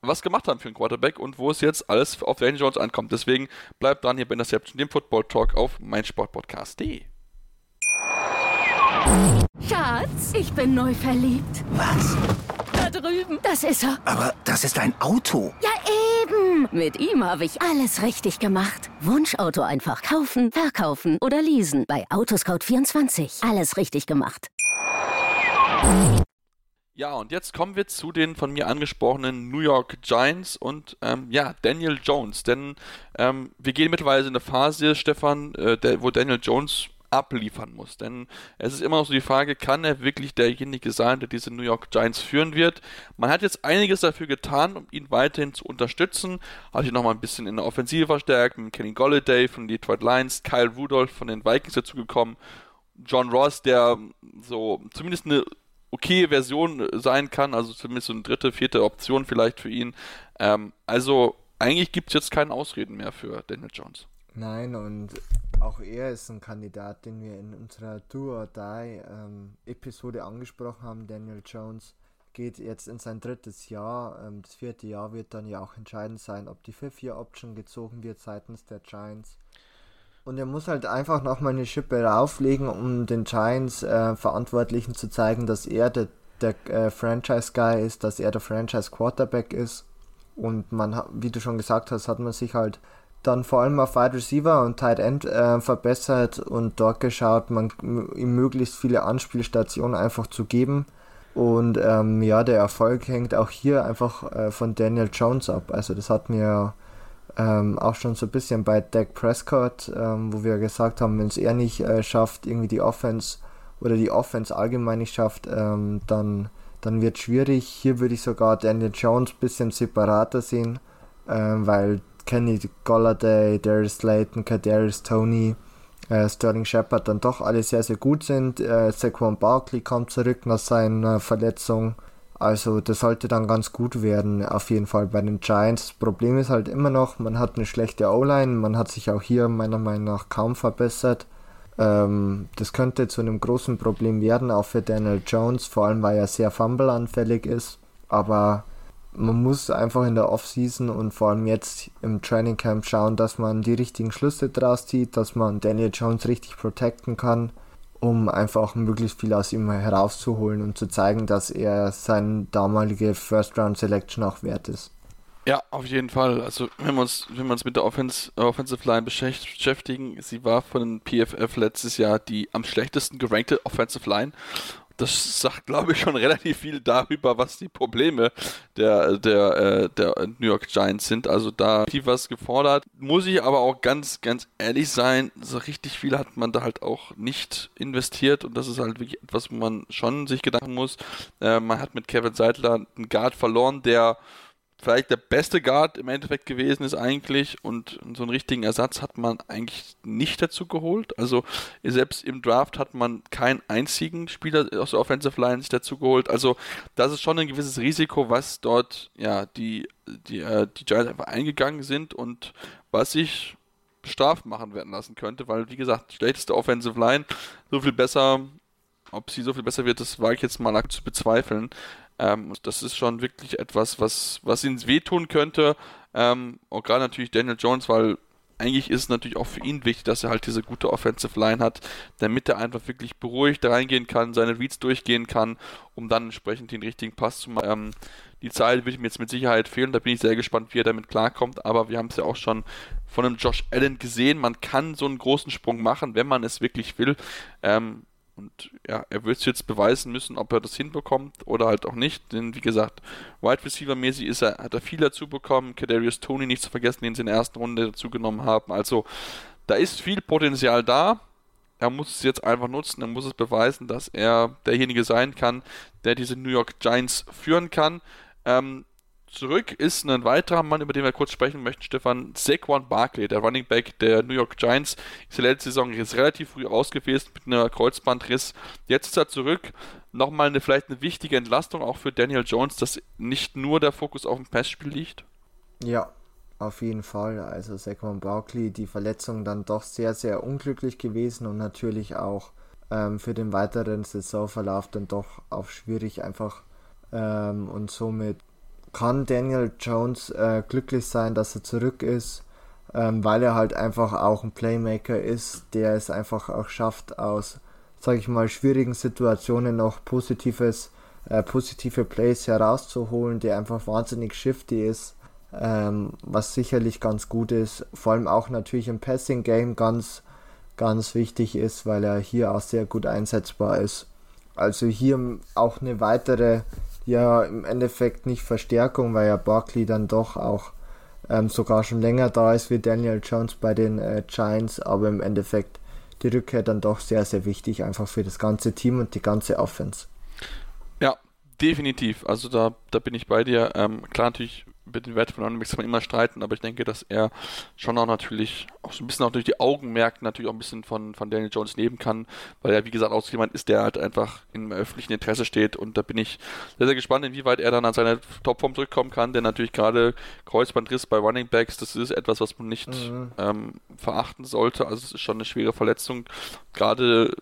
was gemacht haben für einen Quarterback und wo es jetzt alles auf Daniel Jones ankommt. Deswegen bleibt dran hier bei Interception, dem Football Talk auf meinsportpodcast.de. Schatz, ich bin neu verliebt. Was? Da drüben. Das ist er. Aber das ist ein Auto. Ja, eben. Mit ihm habe ich alles richtig gemacht. Wunschauto einfach kaufen, verkaufen oder leasen. Bei Autoscout24. Alles richtig gemacht. Ja, und jetzt kommen wir zu den von mir angesprochenen New York Giants und ähm, ja, Daniel Jones. Denn ähm, wir gehen mittlerweile in eine Phase, Stefan, äh, der, wo Daniel Jones abliefern muss. Denn es ist immer noch so die Frage, kann er wirklich derjenige sein, der diese New York Giants führen wird? Man hat jetzt einiges dafür getan, um ihn weiterhin zu unterstützen. Hat sich nochmal ein bisschen in der Offensive verstärkt, mit Kenny Golladay von den Detroit Lions, Kyle Rudolph von den Vikings dazugekommen, John Ross, der so zumindest eine okay Version sein kann, also zumindest so eine dritte, vierte Option vielleicht für ihn. Ähm, also eigentlich gibt es jetzt keine Ausreden mehr für Daniel Jones. Nein, und auch er ist ein Kandidat, den wir in unserer Do or Die ähm, Episode angesprochen haben. Daniel Jones geht jetzt in sein drittes Jahr. Ähm, das vierte Jahr wird dann ja auch entscheidend sein, ob die Fifth-Year-Option gezogen wird seitens der Giants. Und er muss halt einfach nochmal eine Schippe rauflegen, um den Giants äh, Verantwortlichen zu zeigen, dass er der, der äh, Franchise-Guy ist, dass er der Franchise-Quarterback ist. Und man, wie du schon gesagt hast, hat man sich halt dann vor allem auf Wide Receiver und Tight End äh, verbessert und dort geschaut, man ihm möglichst viele Anspielstationen einfach zu geben. Und ähm, ja, der Erfolg hängt auch hier einfach äh, von Daniel Jones ab. Also das hat mir ähm, auch schon so ein bisschen bei Dak Prescott, ähm, wo wir gesagt haben, wenn es er nicht äh, schafft, irgendwie die Offense oder die Offense allgemein nicht schafft, ähm, dann, dann wird es schwierig. Hier würde ich sogar Daniel Jones ein bisschen separater sehen, ähm, weil Kenny Golladay, Darius Slayton, Kadarius Tony, äh, Sterling Shepard dann doch alle sehr, sehr gut sind. Äh, Saquon Barkley kommt zurück nach seiner Verletzung. Also das sollte dann ganz gut werden, auf jeden Fall bei den Giants. Das Problem ist halt immer noch, man hat eine schlechte O-Line, man hat sich auch hier meiner Meinung nach kaum verbessert. Ähm, das könnte zu einem großen Problem werden, auch für Daniel Jones, vor allem weil er sehr fumbleanfällig ist. Aber man muss einfach in der Offseason und vor allem jetzt im Training Camp schauen, dass man die richtigen Schlüsse draus zieht, dass man Daniel Jones richtig protecten kann um einfach möglichst viel aus ihm herauszuholen und zu zeigen, dass er seine damalige First Round Selection auch wert ist. Ja, auf jeden Fall. Also wenn wir uns, wenn wir uns mit der Offense, Offensive Line beschäftigen, sie war von den PFF letztes Jahr die am schlechtesten gerankte Offensive Line das sagt, glaube ich, schon relativ viel darüber, was die Probleme der, der, äh, der New York Giants sind. Also da viel was gefordert. Muss ich aber auch ganz, ganz ehrlich sein, so richtig viel hat man da halt auch nicht investiert und das ist halt wirklich etwas, wo man schon sich gedanken muss. Äh, man hat mit Kevin Seidler einen Guard verloren, der vielleicht der beste Guard im Endeffekt gewesen ist eigentlich und so einen richtigen Ersatz hat man eigentlich nicht dazu geholt. Also selbst im Draft hat man keinen einzigen Spieler aus der Offensive Line sich dazu geholt. Also das ist schon ein gewisses Risiko, was dort ja die die äh, die Giants einfach eingegangen sind und was sich bestraft machen werden lassen könnte, weil wie gesagt, schlechteste Offensive Line so viel besser ob sie so viel besser wird, das wage ich jetzt mal zu bezweifeln. Ähm, das ist schon wirklich etwas, was, was ihnen wehtun könnte. Ähm, und gerade natürlich Daniel Jones, weil eigentlich ist es natürlich auch für ihn wichtig, dass er halt diese gute Offensive Line hat, damit er einfach wirklich beruhigt reingehen kann, seine Reads durchgehen kann, um dann entsprechend den richtigen Pass zu machen. Ähm, die Zeit wird ihm jetzt mit Sicherheit fehlen, da bin ich sehr gespannt, wie er damit klarkommt, aber wir haben es ja auch schon von einem Josh Allen gesehen, man kann so einen großen Sprung machen, wenn man es wirklich will. Ähm, und ja, er wird es jetzt beweisen müssen, ob er das hinbekommt oder halt auch nicht. Denn wie gesagt, Wide Receiver mäßig ist er, hat er viel dazu bekommen. Kadarius Tony nicht zu vergessen, den sie in der ersten Runde dazu genommen haben. Also da ist viel Potenzial da. er muss es jetzt einfach nutzen, er muss es beweisen, dass er derjenige sein kann, der diese New York Giants führen kann. Ähm, zurück ist ein weiterer Mann, über den wir kurz sprechen möchten, Stefan Saquon Barkley, der Running Back der New York Giants. Ist letzte Saison ist relativ früh ausgewesen mit einer Kreuzbandriss. Jetzt ist er zurück. Nochmal eine vielleicht eine wichtige Entlastung auch für Daniel Jones, dass nicht nur der Fokus auf dem Passspiel liegt. Ja, auf jeden Fall. Also Saquon Barkley, die Verletzung dann doch sehr, sehr unglücklich gewesen und natürlich auch ähm, für den weiteren Saisonverlauf dann doch auch schwierig einfach ähm, und somit kann Daniel Jones äh, glücklich sein, dass er zurück ist, ähm, weil er halt einfach auch ein Playmaker ist, der es einfach auch schafft, aus, sage ich mal, schwierigen Situationen noch positives, äh, positive Plays herauszuholen, der einfach wahnsinnig shifty ist, ähm, was sicherlich ganz gut ist, vor allem auch natürlich im Passing Game ganz, ganz wichtig ist, weil er hier auch sehr gut einsetzbar ist. Also hier auch eine weitere ja im Endeffekt nicht Verstärkung, weil ja Barkley dann doch auch ähm, sogar schon länger da ist wie Daniel Jones bei den äh, Giants, aber im Endeffekt die Rückkehr dann doch sehr, sehr wichtig, einfach für das ganze Team und die ganze Offense. Ja, definitiv. Also da, da bin ich bei dir. Ähm, klar, natürlich über den Wert von Runningbacks kann man immer streiten, aber ich denke, dass er schon auch natürlich auch so ein bisschen auch durch die Augenmerken natürlich auch ein bisschen von, von Daniel Jones nehmen kann, weil er, wie gesagt, auch jemand ist, der halt einfach im öffentlichen Interesse steht und da bin ich sehr, sehr gespannt, inwieweit er dann an seine Topform zurückkommen kann, denn natürlich gerade Kreuzbandriss bei Runningbacks, das ist etwas, was man nicht mhm. ähm, verachten sollte, also es ist schon eine schwere Verletzung, gerade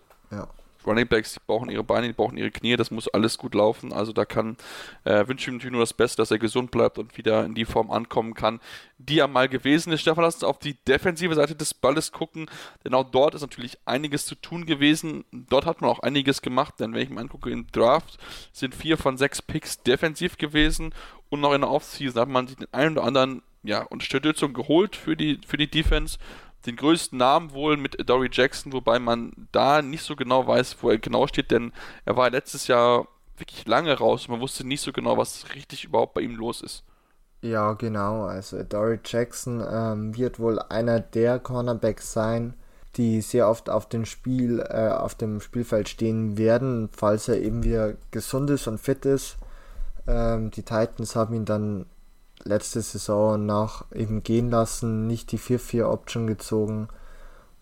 ja. Running Backs, die brauchen ihre Beine, die brauchen ihre Knie, das muss alles gut laufen. Also da kann äh, wünsche ich ihm natürlich nur das Beste, dass er gesund bleibt und wieder in die Form ankommen kann, die er mal gewesen ist. Stefan, lass uns auf die defensive Seite des Balles gucken, denn auch dort ist natürlich einiges zu tun gewesen. Dort hat man auch einiges gemacht, denn wenn ich mir angucke, im Draft sind vier von sechs Picks defensiv gewesen und noch in der Offseason hat man sich den einen oder anderen ja, Unterstützung geholt für die, für die Defense den größten Namen wohl mit Dory Jackson, wobei man da nicht so genau weiß, wo er genau steht, denn er war letztes Jahr wirklich lange raus und man wusste nicht so genau, was richtig überhaupt bei ihm los ist. Ja, genau. Also Dory Jackson ähm, wird wohl einer der Cornerbacks sein, die sehr oft auf dem Spiel, äh, auf dem Spielfeld stehen werden, falls er eben wieder gesund ist und fit ist. Ähm, die Titans haben ihn dann letzte Saison nach eben gehen lassen, nicht die 4-4-Option gezogen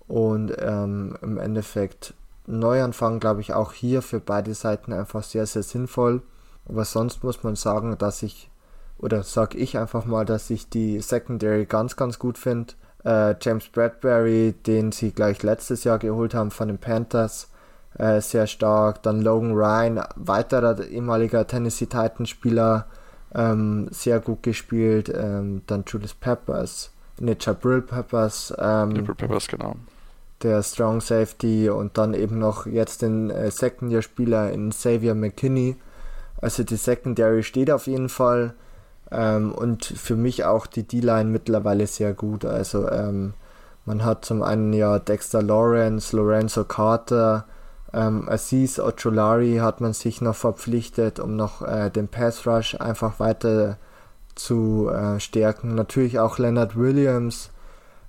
und ähm, im Endeffekt Neuanfang, glaube ich, auch hier für beide Seiten einfach sehr, sehr sinnvoll. Aber sonst muss man sagen, dass ich, oder sag ich einfach mal, dass ich die Secondary ganz, ganz gut finde. Äh, James Bradbury, den sie gleich letztes Jahr geholt haben von den Panthers, äh, sehr stark. Dann Logan Ryan, weiterer ehemaliger Tennessee Titans Spieler, ähm, sehr gut gespielt. Ähm, dann Julius Peppers, ne, Jabril Peppers. Ähm, Jabril Peppers, genau. Der Strong Safety und dann eben noch jetzt den äh, Second-Year-Spieler in Xavier McKinney. Also die Secondary steht auf jeden Fall. Ähm, und für mich auch die D-Line mittlerweile sehr gut. Also ähm, man hat zum einen ja Dexter Lawrence, Lorenzo Carter, ähm, Aziz Ocholari hat man sich noch verpflichtet, um noch äh, den Pass Rush einfach weiter zu äh, stärken. Natürlich auch Leonard Williams.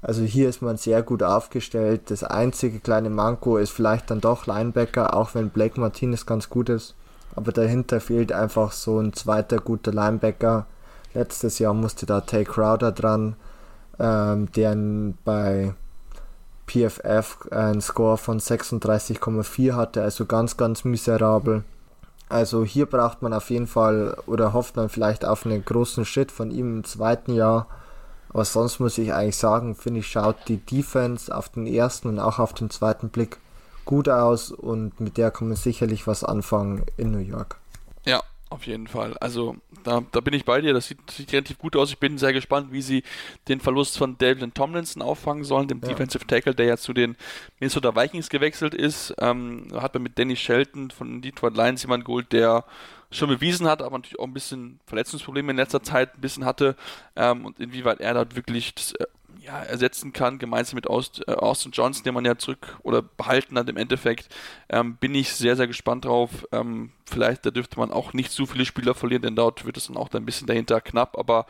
Also hier ist man sehr gut aufgestellt. Das einzige kleine Manko ist vielleicht dann doch Linebacker, auch wenn Blake Martinez ganz gut ist. Aber dahinter fehlt einfach so ein zweiter guter Linebacker. Letztes Jahr musste da Tay Crowder dran, ähm, der bei PFF einen Score von 36,4 hatte, also ganz, ganz miserabel. Also hier braucht man auf jeden Fall oder hofft man vielleicht auf einen großen Schritt von ihm im zweiten Jahr. Aber sonst muss ich eigentlich sagen, finde ich, schaut die Defense auf den ersten und auch auf den zweiten Blick gut aus und mit der kann man sicherlich was anfangen in New York. Ja, auf jeden Fall. Also da, da bin ich bei dir. Das sieht, sieht, relativ gut aus. Ich bin sehr gespannt, wie sie den Verlust von David Tomlinson auffangen sollen, dem ja. Defensive Tackle, der ja zu den Minnesota Vikings gewechselt ist. Ähm, hat man mit Danny Shelton von Detroit Lions jemanden geholt, der schon bewiesen hat, aber natürlich auch ein bisschen Verletzungsprobleme in letzter Zeit ein bisschen hatte ähm, und inwieweit er dort wirklich das, äh, ja, ersetzen kann, gemeinsam mit Aust, äh, Austin Johnson, den man ja zurück oder behalten hat im Endeffekt, ähm, bin ich sehr, sehr gespannt drauf. Ähm, vielleicht, da dürfte man auch nicht zu viele Spieler verlieren, denn dort wird es dann auch ein bisschen dahinter knapp, aber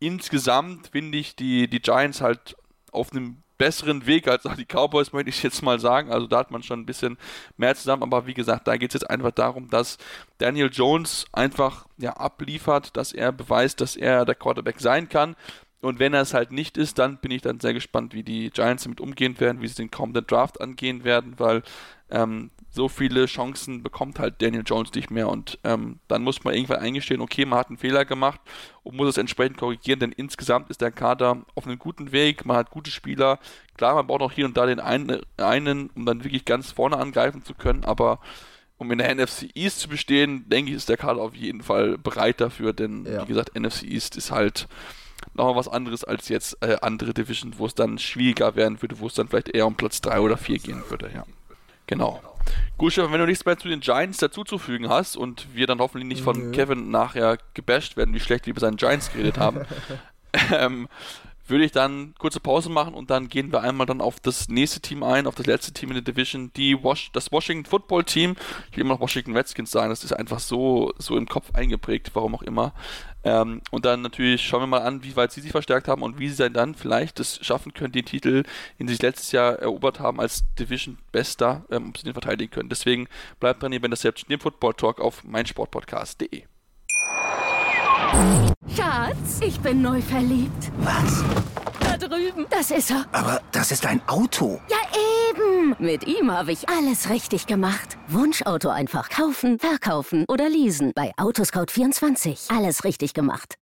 insgesamt finde ich die, die Giants halt auf einem besseren Weg als auch die Cowboys, möchte ich jetzt mal sagen. Also da hat man schon ein bisschen mehr zusammen. Aber wie gesagt, da geht es jetzt einfach darum, dass Daniel Jones einfach ja, abliefert, dass er beweist, dass er der Quarterback sein kann. Und wenn er es halt nicht ist, dann bin ich dann sehr gespannt, wie die Giants damit umgehen werden, wie sie den kommenden Draft angehen werden, weil ähm, so viele Chancen bekommt halt Daniel Jones nicht mehr und ähm, dann muss man irgendwann eingestehen, okay, man hat einen Fehler gemacht und muss es entsprechend korrigieren, denn insgesamt ist der Kader auf einem guten Weg, man hat gute Spieler, klar, man braucht auch hier und da den einen, einen um dann wirklich ganz vorne angreifen zu können, aber um in der NFC East zu bestehen, denke ich, ist der Kader auf jeden Fall bereit dafür, denn ja. wie gesagt, NFC East ist halt nochmal was anderes als jetzt äh, andere Divisions, wo es dann schwieriger werden würde, wo es dann vielleicht eher um Platz 3 oder 4 gehen würde, ja. Genau. Gut, Stefan, wenn du nichts mehr zu den Giants dazuzufügen hast und wir dann hoffentlich nicht von Nö. Kevin nachher gebasht werden, wie schlecht wir über seinen Giants geredet haben, ähm, würde ich dann kurze Pause machen und dann gehen wir einmal dann auf das nächste Team ein, auf das letzte Team in der Division, die Was das Washington Football Team. Ich will immer noch Washington Redskins sagen, das ist einfach so, so im Kopf eingeprägt, warum auch immer. Ähm, und dann natürlich schauen wir mal an, wie weit sie sich verstärkt haben und wie sie dann vielleicht es schaffen können, den Titel, den sie letztes Jahr erobert haben, als Division Bester, ähm, ob sie den verteidigen können. Deswegen bleibt dran, ihr wenn das selbst den Football Talk auf meinsportpodcast.de. Schatz, ich bin neu verliebt. Was? Da drüben. Das ist er. Aber das ist ein Auto. Ja, eben. Mit ihm habe ich alles richtig gemacht. Wunschauto einfach kaufen, verkaufen oder leasen. Bei Autoscout24. Alles richtig gemacht.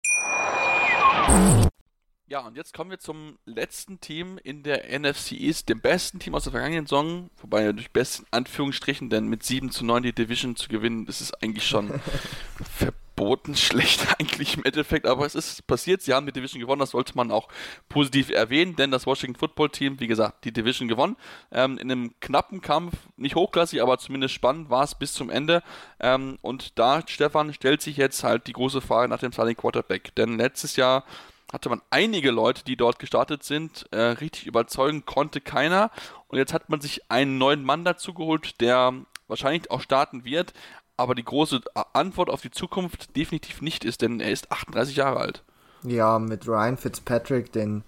Ja, und jetzt kommen wir zum letzten Team in der NFC East, dem besten Team aus der vergangenen Saison, wobei durch besten Anführungsstrichen, denn mit 7 zu 9 die Division zu gewinnen, das ist eigentlich schon verboten schlecht eigentlich im Endeffekt, aber es ist passiert. Sie haben die Division gewonnen, das sollte man auch positiv erwähnen, denn das Washington Football Team, wie gesagt, die Division gewonnen. Ähm, in einem knappen Kampf, nicht hochklassig, aber zumindest spannend war es bis zum Ende. Ähm, und da, Stefan, stellt sich jetzt halt die große Frage nach dem Starting Quarterback, denn letztes Jahr hatte man einige Leute, die dort gestartet sind. Äh, richtig überzeugen konnte keiner. Und jetzt hat man sich einen neuen Mann dazu geholt, der wahrscheinlich auch starten wird, aber die große Antwort auf die Zukunft definitiv nicht ist, denn er ist 38 Jahre alt. Ja, mit Ryan Fitzpatrick, den,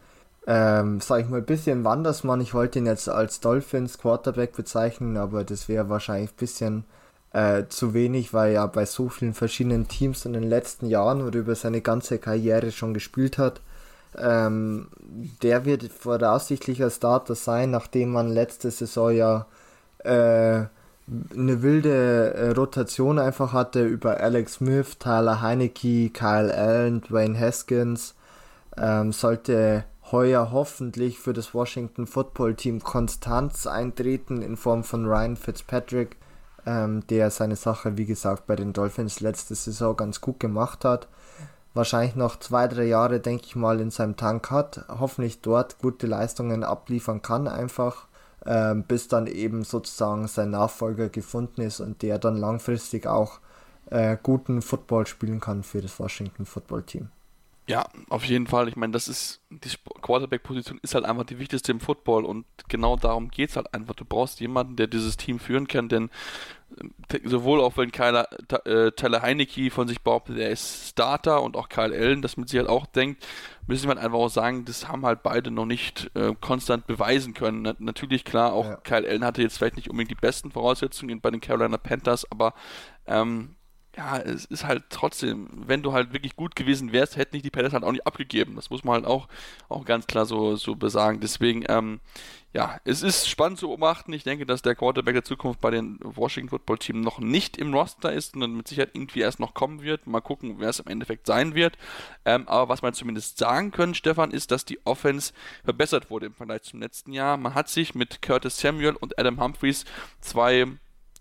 ähm, sag ich mal, ein bisschen Wandersmann. Ich wollte ihn jetzt als Dolphins Quarterback bezeichnen, aber das wäre wahrscheinlich ein bisschen äh, zu wenig, weil er bei so vielen verschiedenen Teams in den letzten Jahren oder über seine ganze Karriere schon gespielt hat. Ähm, der wird voraussichtlicher Starter sein, nachdem man letzte Saison ja äh, eine wilde äh, Rotation einfach hatte über Alex Smith, Tyler Heinecke, Kyle Allen, Dwayne Haskins, ähm, sollte heuer hoffentlich für das Washington Football Team Konstanz eintreten in Form von Ryan Fitzpatrick, ähm, der seine Sache, wie gesagt, bei den Dolphins letzte Saison ganz gut gemacht hat. Wahrscheinlich noch zwei, drei Jahre, denke ich mal, in seinem Tank hat. Hoffentlich dort gute Leistungen abliefern kann einfach ähm, bis dann eben sozusagen sein Nachfolger gefunden ist und der dann langfristig auch äh, guten Football spielen kann für das Washington Football Team. Ja, auf jeden Fall. Ich meine, das ist, die Quarterback-Position ist halt einfach die wichtigste im Football und genau darum geht es halt einfach. Du brauchst jemanden, der dieses Team führen kann, denn äh, sowohl auch wenn Kyler, äh, Tyler Heinecke von sich behauptet, er ist Starter und auch Kyle Allen das mit sich halt auch denkt, müssen wir halt einfach auch sagen, das haben halt beide noch nicht äh, konstant beweisen können. Na, natürlich, klar, auch ja. Kyle Allen hatte jetzt vielleicht nicht unbedingt die besten Voraussetzungen bei den Carolina Panthers, aber ähm, ja, es ist halt trotzdem, wenn du halt wirklich gut gewesen wärst, hätten nicht die Panthers halt auch nicht abgegeben. Das muss man halt auch, auch ganz klar so, so besagen. Deswegen, ähm, ja, es ist spannend zu beobachten. Ich denke, dass der Quarterback der Zukunft bei den Washington Football Team noch nicht im Roster ist und mit Sicherheit irgendwie erst noch kommen wird. Mal gucken, wer es im Endeffekt sein wird. Ähm, aber was man zumindest sagen können, Stefan, ist, dass die Offense verbessert wurde im Vergleich zum letzten Jahr. Man hat sich mit Curtis Samuel und Adam Humphreys zwei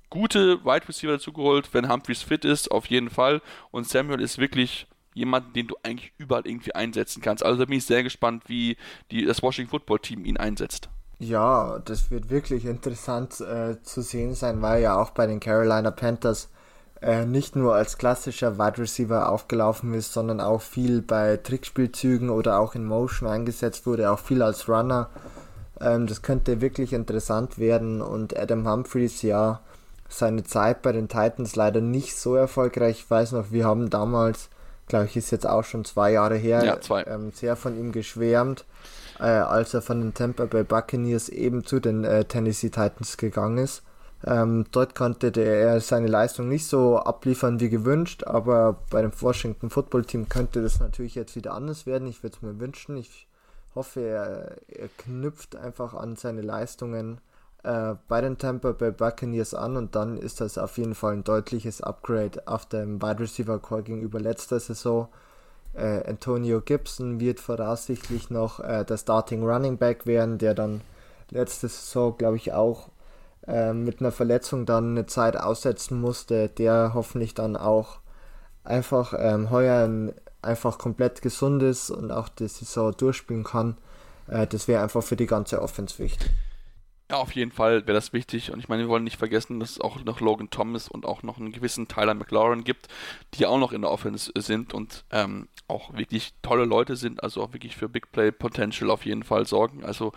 gute Wide Receiver dazugeholt, wenn Humphreys fit ist, auf jeden Fall. Und Samuel ist wirklich jemand, den du eigentlich überall irgendwie einsetzen kannst. Also da bin ich sehr gespannt, wie die, das Washington Football Team ihn einsetzt. Ja, das wird wirklich interessant äh, zu sehen sein, weil ja auch bei den Carolina Panthers äh, nicht nur als klassischer Wide Receiver aufgelaufen ist, sondern auch viel bei Trickspielzügen oder auch in Motion eingesetzt wurde, auch viel als Runner. Ähm, das könnte wirklich interessant werden und Adam Humphreys, ja, seine Zeit bei den Titans leider nicht so erfolgreich. Ich weiß noch, wir haben damals, glaube ich, ist jetzt auch schon zwei Jahre her, ja, zwei. Ähm, sehr von ihm geschwärmt. äh, als er von den Tampa Bay Buccaneers eben zu den äh, Tennessee Titans gegangen ist. Ähm, dort konnte der, er seine Leistung nicht so abliefern wie gewünscht, aber bei dem Washington Football Team könnte das natürlich jetzt wieder anders werden. Ich würde es mir wünschen. Ich hoffe, er, er, knüpft einfach an seine Leistungen äh, bei den Tampa Bay Buccaneers an und dann ist das auf jeden Fall ein deutliches Upgrade auf dem Wide Receiver Core gegenüber letzter Saison. Äh, Antonio Gibson wird voraussichtlich noch äh, der Starting Running Back werden, der dann letzte Saison, glaube ich, auch äh, mit einer Verletzung dann eine Zeit aussetzen musste, der hoffentlich dann auch einfach ähm, heuer ein, einfach komplett gesund ist und auch die Saison durchspielen kann. Äh, das wäre einfach für die ganze Offense wichtig. Ja, auf jeden Fall wäre das wichtig. Und ich meine, wir wollen nicht vergessen, dass es auch noch Logan Thomas und auch noch einen gewissen Tyler McLaurin gibt, die auch noch in der Offense sind und ähm, auch wirklich tolle Leute sind, also auch wirklich für Big Play Potential auf jeden Fall sorgen. Also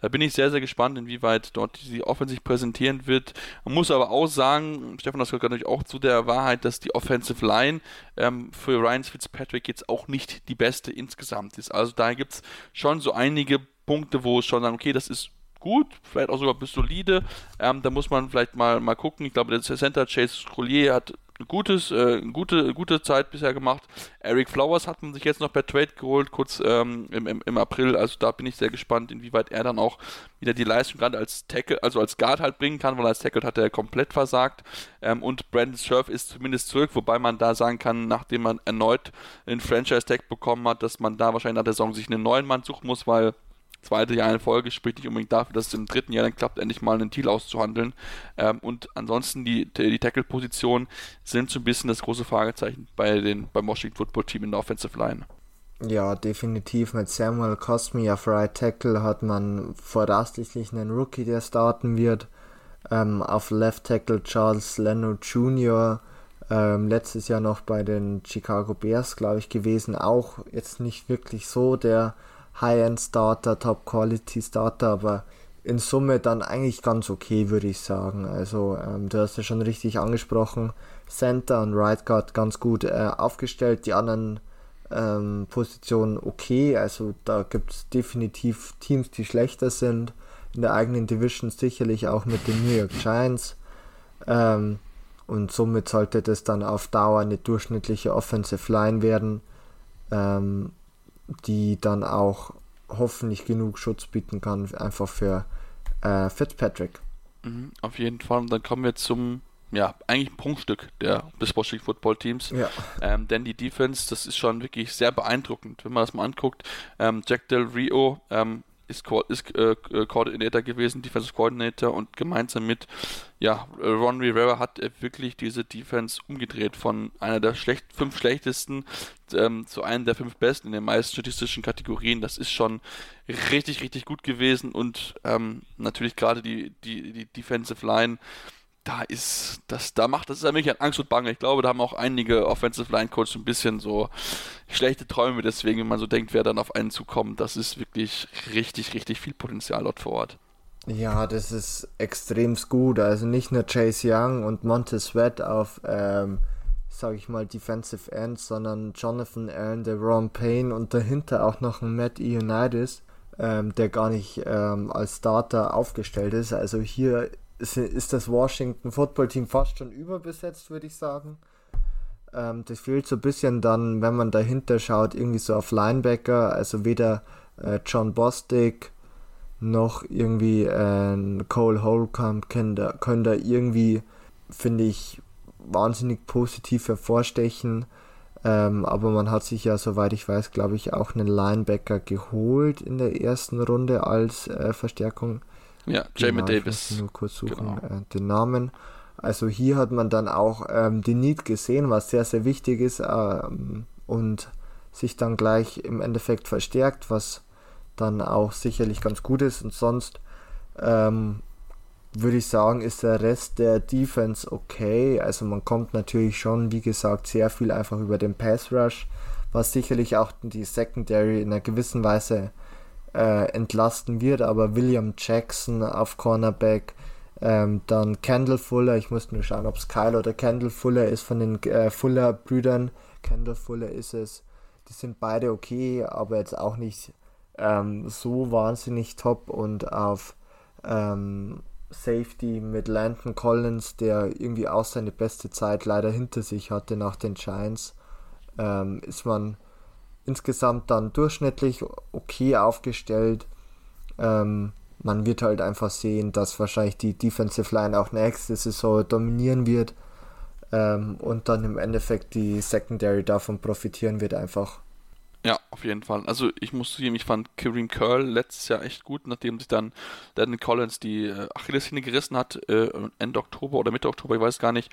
da bin ich sehr, sehr gespannt, inwieweit dort die Offense sich präsentieren wird. Man muss aber auch sagen, Stefan, das gehört natürlich auch zu der Wahrheit, dass die Offensive Line ähm, für Ryan Fitzpatrick jetzt auch nicht die beste insgesamt ist. Also da gibt es schon so einige Punkte, wo es schon sagen, okay, das ist gut, vielleicht auch sogar bis solide. Ähm, da muss man vielleicht mal, mal gucken. Ich glaube, der Center Chase Collier hat ein gutes, äh, eine gute, gute Zeit bisher gemacht. Eric Flowers hat man sich jetzt noch per Trade geholt, kurz ähm, im, im, im, April. Also da bin ich sehr gespannt, inwieweit er dann auch wieder die Leistung gerade als Tackle, also als Guard halt bringen kann, weil als Tackle hat er komplett versagt. Ähm, und Brandon Surf ist zumindest zurück, wobei man da sagen kann, nachdem man erneut einen Franchise-Tag bekommen hat, dass man da wahrscheinlich nach der Saison sich einen neuen Mann suchen muss, weil zweite Jahr in Folge spricht nicht unbedingt dafür, dass es im dritten Jahr dann klappt, endlich mal einen Deal auszuhandeln. Ähm, und ansonsten die, die Tackle-Positionen sind so ein bisschen das große Fragezeichen bei den, beim Washington Football Team in der Offensive Line. Ja, definitiv. Mit Samuel Cosmi auf Right Tackle hat man voraussichtlich einen Rookie, der starten wird. Ähm, auf Left Tackle Charles Leno Jr. Ähm, letztes Jahr noch bei den Chicago Bears, glaube ich, gewesen. Auch jetzt nicht wirklich so der High-End-Starter, Top-Quality-Starter, aber in Summe dann eigentlich ganz okay, würde ich sagen. Also ähm, du hast ja schon richtig angesprochen, Center und Right Guard ganz gut äh, aufgestellt, die anderen ähm, Positionen okay. Also da gibt es definitiv Teams, die schlechter sind. In der eigenen Division sicherlich auch mit den New York Giants. Ähm, und somit sollte das dann auf Dauer eine durchschnittliche Offensive Line werden. Ähm, die dann auch hoffentlich genug Schutz bieten kann, einfach für äh, Fitzpatrick. Mhm, auf jeden Fall. Und dann kommen wir zum, ja, eigentlich ein Prunkstück der, des Washington Football Teams. Ja. Ähm, denn die Defense, das ist schon wirklich sehr beeindruckend, wenn man das mal anguckt. Ähm, Jack Del Rio ähm, ist, ist äh, Coordinator gewesen, Defensive Coordinator und gemeinsam mit ja, Ron Rivera hat er wirklich diese Defense umgedreht von einer der schlecht, fünf schlechtesten ähm, zu einer der fünf besten in den meisten statistischen Kategorien. Das ist schon richtig, richtig gut gewesen und ähm, natürlich gerade die, die, die Defensive Line da ist, das, da macht, das ist wirklich ein Angst und Bange. Ich glaube, da haben auch einige Offensive Line Coaches ein bisschen so schlechte Träume, deswegen, wenn man so denkt, wer dann auf einen zukommt, das ist wirklich richtig, richtig viel Potenzial dort vor Ort. Ja, das ist extrem gut. Also nicht nur Chase Young und Montez Sweat auf, ähm, sag ich mal, Defensive Ends, sondern Jonathan Allen, der Ron Payne und dahinter auch noch ein Matt Ioannidis, ähm, der gar nicht ähm, als Starter aufgestellt ist. Also hier ist das Washington Football Team fast schon überbesetzt, würde ich sagen. Ähm, das fehlt so ein bisschen dann, wenn man dahinter schaut, irgendwie so auf Linebacker, also weder äh, John Bostic noch irgendwie äh, Cole Holcomb können da, können da irgendwie, finde ich, wahnsinnig positiv hervorstechen. Ähm, aber man hat sich ja, soweit ich weiß, glaube ich, auch einen Linebacker geholt in der ersten Runde als äh, Verstärkung. Ja, Jamie genau, Davis. nur kurz suchen, genau. äh, den Namen. Also hier hat man dann auch ähm, die Need gesehen, was sehr, sehr wichtig ist ähm, und sich dann gleich im Endeffekt verstärkt, was dann auch sicherlich ganz gut ist. Und sonst ähm, würde ich sagen, ist der Rest der Defense okay. Also man kommt natürlich schon, wie gesagt, sehr viel einfach über den Pass Rush, was sicherlich auch die Secondary in einer gewissen Weise äh, entlasten wird, aber William Jackson auf Cornerback, ähm, dann Kendall Fuller, ich muss nur schauen, ob es Kyle oder Kendall Fuller ist von den äh, Fuller-Brüdern. Kendall Fuller ist es. Die sind beide okay, aber jetzt auch nicht ähm, so wahnsinnig top und auf ähm, Safety mit Landon Collins, der irgendwie auch seine beste Zeit leider hinter sich hatte nach den Giants, ähm, ist man insgesamt dann durchschnittlich okay aufgestellt. Ähm, man wird halt einfach sehen, dass wahrscheinlich die Defensive Line auch nächste Saison dominieren wird ähm, und dann im Endeffekt die Secondary davon profitieren wird einfach. Ja, auf jeden Fall. Also ich muss zugeben, ich fand Kareem Curl letztes Jahr echt gut, nachdem sich dann Landon Collins die äh, Achillessehne gerissen hat, äh, Ende Oktober oder Mitte Oktober, ich weiß gar nicht.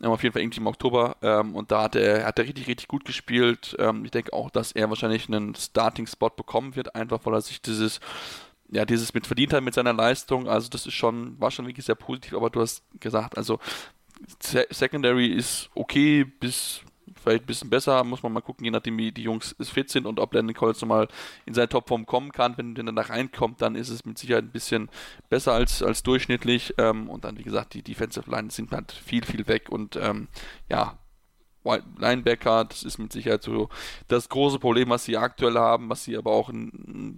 Ähm, auf jeden Fall irgendwie im Oktober. Ähm, und da hat er, hat er richtig, richtig gut gespielt. Ähm, ich denke auch, dass er wahrscheinlich einen Starting-Spot bekommen wird, einfach weil er sich dieses ja, dieses mit verdient hat mit seiner Leistung, also das ist schon, war schon wirklich sehr positiv, aber du hast gesagt, also Secondary ist okay bis vielleicht ein bisschen besser, muss man mal gucken, je nachdem wie die Jungs fit sind und ob Landon Collins nochmal in seine Topform kommen kann. Wenn er da reinkommt, dann ist es mit Sicherheit ein bisschen besser als, als durchschnittlich. Ähm, und dann, wie gesagt, die Defensive Lines sind halt viel, viel weg und ähm, ja, Linebacker, das ist mit Sicherheit so das große Problem, was sie aktuell haben, was sie aber auch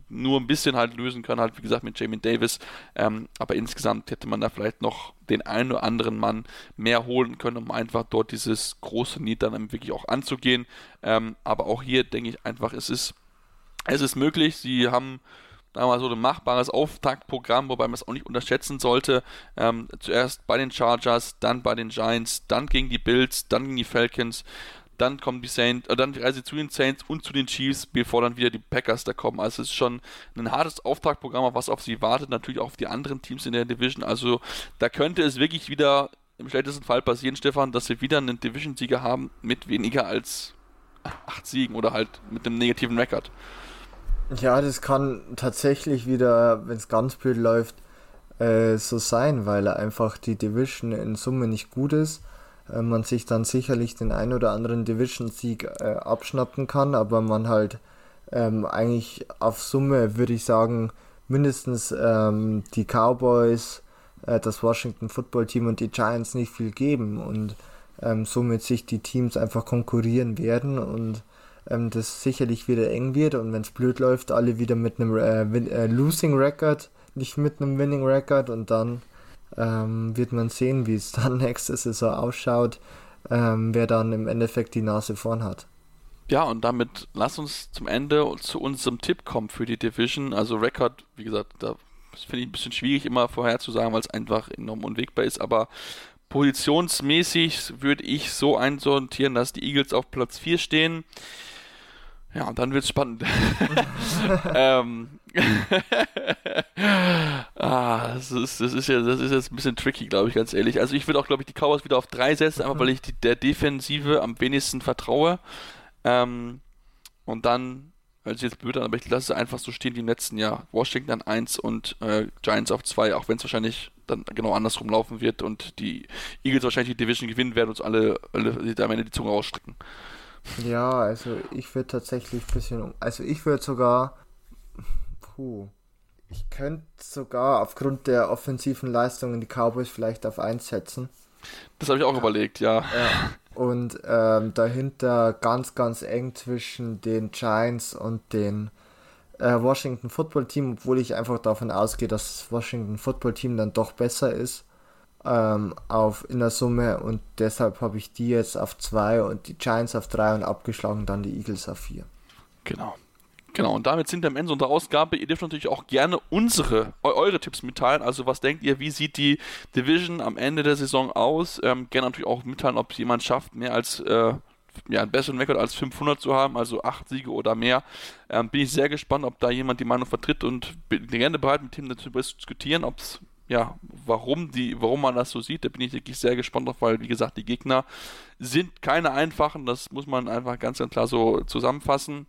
nur ein bisschen halt lösen können, halt wie gesagt mit Jamie Davis. Ähm, aber insgesamt hätte man da vielleicht noch den einen oder anderen Mann mehr holen können, um einfach dort dieses große Need dann wirklich auch anzugehen. Ähm, aber auch hier denke ich einfach, es ist, es ist möglich. Sie haben mal so ein machbares Auftaktprogramm, wobei man es auch nicht unterschätzen sollte. Ähm, zuerst bei den Chargers, dann bei den Giants, dann gegen die Bills, dann gegen die Falcons, dann kommen die Saints, äh, dann Reise zu den Saints und zu den Chiefs, bevor dann wieder die Packers da kommen. Also es ist schon ein hartes Auftaktprogramm, was auf sie wartet, natürlich auch auf die anderen Teams in der Division. Also da könnte es wirklich wieder im schlechtesten Fall passieren, Stefan, dass wir wieder einen Division-Sieger haben mit weniger als acht Siegen oder halt mit einem negativen Rekord. Ja, das kann tatsächlich wieder, wenn es ganz blöd läuft, äh, so sein, weil einfach die Division in Summe nicht gut ist. Äh, man sich dann sicherlich den ein oder anderen Division-Sieg äh, abschnappen kann, aber man halt ähm, eigentlich auf Summe, würde ich sagen, mindestens ähm, die Cowboys, äh, das Washington Football Team und die Giants nicht viel geben und ähm, somit sich die Teams einfach konkurrieren werden und ähm, das sicherlich wieder eng wird und wenn es blöd läuft, alle wieder mit einem äh, äh, Losing Record, nicht mit einem Winning Record und dann ähm, wird man sehen, wie es dann nächste Saison ausschaut, ähm, wer dann im Endeffekt die Nase vorn hat. Ja, und damit lass uns zum Ende zu unserem Tipp kommen für die Division. Also Record, wie gesagt, da finde ich ein bisschen schwierig immer vorherzusagen, weil es einfach enorm unwegbar ist, aber positionsmäßig würde ich so einsortieren, dass die Eagles auf Platz 4 stehen. Ja, und dann wird es spannend. ähm, ah, das ist, das, ist ja, das ist jetzt ein bisschen tricky, glaube ich, ganz ehrlich. Also ich würde auch, glaube ich, die Cowboys wieder auf drei setzen, einfach weil ich die, der Defensive am wenigsten vertraue. Ähm, und dann, weil es jetzt blöd an, aber ich lasse es einfach so stehen wie im letzten Jahr. Washington an 1 und äh, Giants auf 2, auch wenn es wahrscheinlich dann genau andersrum laufen wird und die Eagles wahrscheinlich die Division gewinnen werden und uns alle, alle am Ende die Zunge ausstrecken. Ja, also ich würde tatsächlich ein bisschen, also ich würde sogar, puh, ich könnte sogar aufgrund der offensiven Leistungen die Cowboys vielleicht auf 1 setzen. Das habe ich auch überlegt, ja. ja. Und ähm, dahinter ganz, ganz eng zwischen den Giants und den äh, Washington Football Team, obwohl ich einfach davon ausgehe, dass das Washington Football Team dann doch besser ist ähm, auf in der Summe und deshalb habe ich die jetzt auf 2 und die Giants auf 3 und abgeschlagen dann die Eagles auf 4. Genau. Genau, und damit sind wir am Ende unserer Ausgabe. Ihr dürft natürlich auch gerne unsere, eure Tipps mitteilen. Also, was denkt ihr, wie sieht die Division am Ende der Saison aus? Ähm, gerne natürlich auch mitteilen, ob es jemand schafft, mehr als äh, ja, einen besseren Rekord als 500 zu haben, also 8 Siege oder mehr. Ähm, bin ich sehr gespannt, ob da jemand die Meinung vertritt und bin gerne bereit, mit ihm darüber zu diskutieren, ob es ja, warum die, warum man das so sieht, da bin ich wirklich sehr gespannt drauf, weil wie gesagt, die Gegner sind keine einfachen, das muss man einfach ganz, ganz klar so zusammenfassen.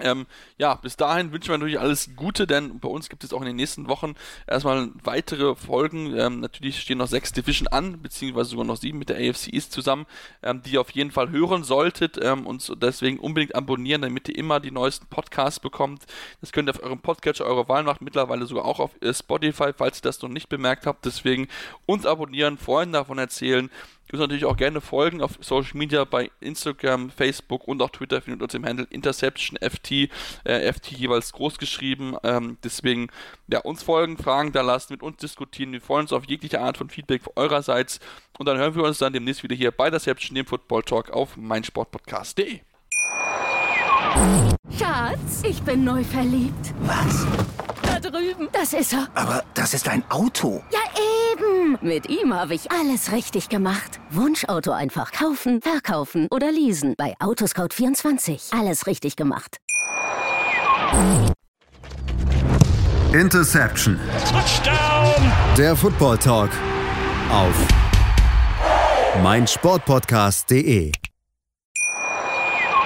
Ähm, ja, bis dahin wünschen wir natürlich alles Gute, denn bei uns gibt es auch in den nächsten Wochen erstmal weitere Folgen. Ähm, natürlich stehen noch sechs Division an, beziehungsweise sogar noch sieben mit der AFC East zusammen, ähm, die ihr auf jeden Fall hören solltet ähm, und deswegen unbedingt abonnieren, damit ihr immer die neuesten Podcasts bekommt. Das könnt ihr auf eurem Podcatcher eurer Wahl machen, mittlerweile sogar auch auf äh, Spotify, falls ihr das noch nicht bemerkt habt. Deswegen uns abonnieren, Freunden davon erzählen uns natürlich auch gerne folgen auf Social Media bei Instagram, Facebook und auch Twitter findet uns im Handle InterceptionFT, äh, FT jeweils groß geschrieben. Ähm, deswegen ja, uns folgen, Fragen da lassen, mit uns diskutieren. Wir freuen uns auf jegliche Art von Feedback eurerseits und dann hören wir uns dann demnächst wieder hier bei Interception, dem Football Talk auf meinsportpodcast.de. Schatz, ich bin neu verliebt. Was? Drüben. Das ist er. Aber das ist ein Auto. Ja, eben. Mit ihm habe ich alles richtig gemacht. Wunschauto einfach kaufen, verkaufen oder leasen. Bei Autoscout24. Alles richtig gemacht. Interception. Touchdown! Der Football Talk auf meinsportpodcast.de.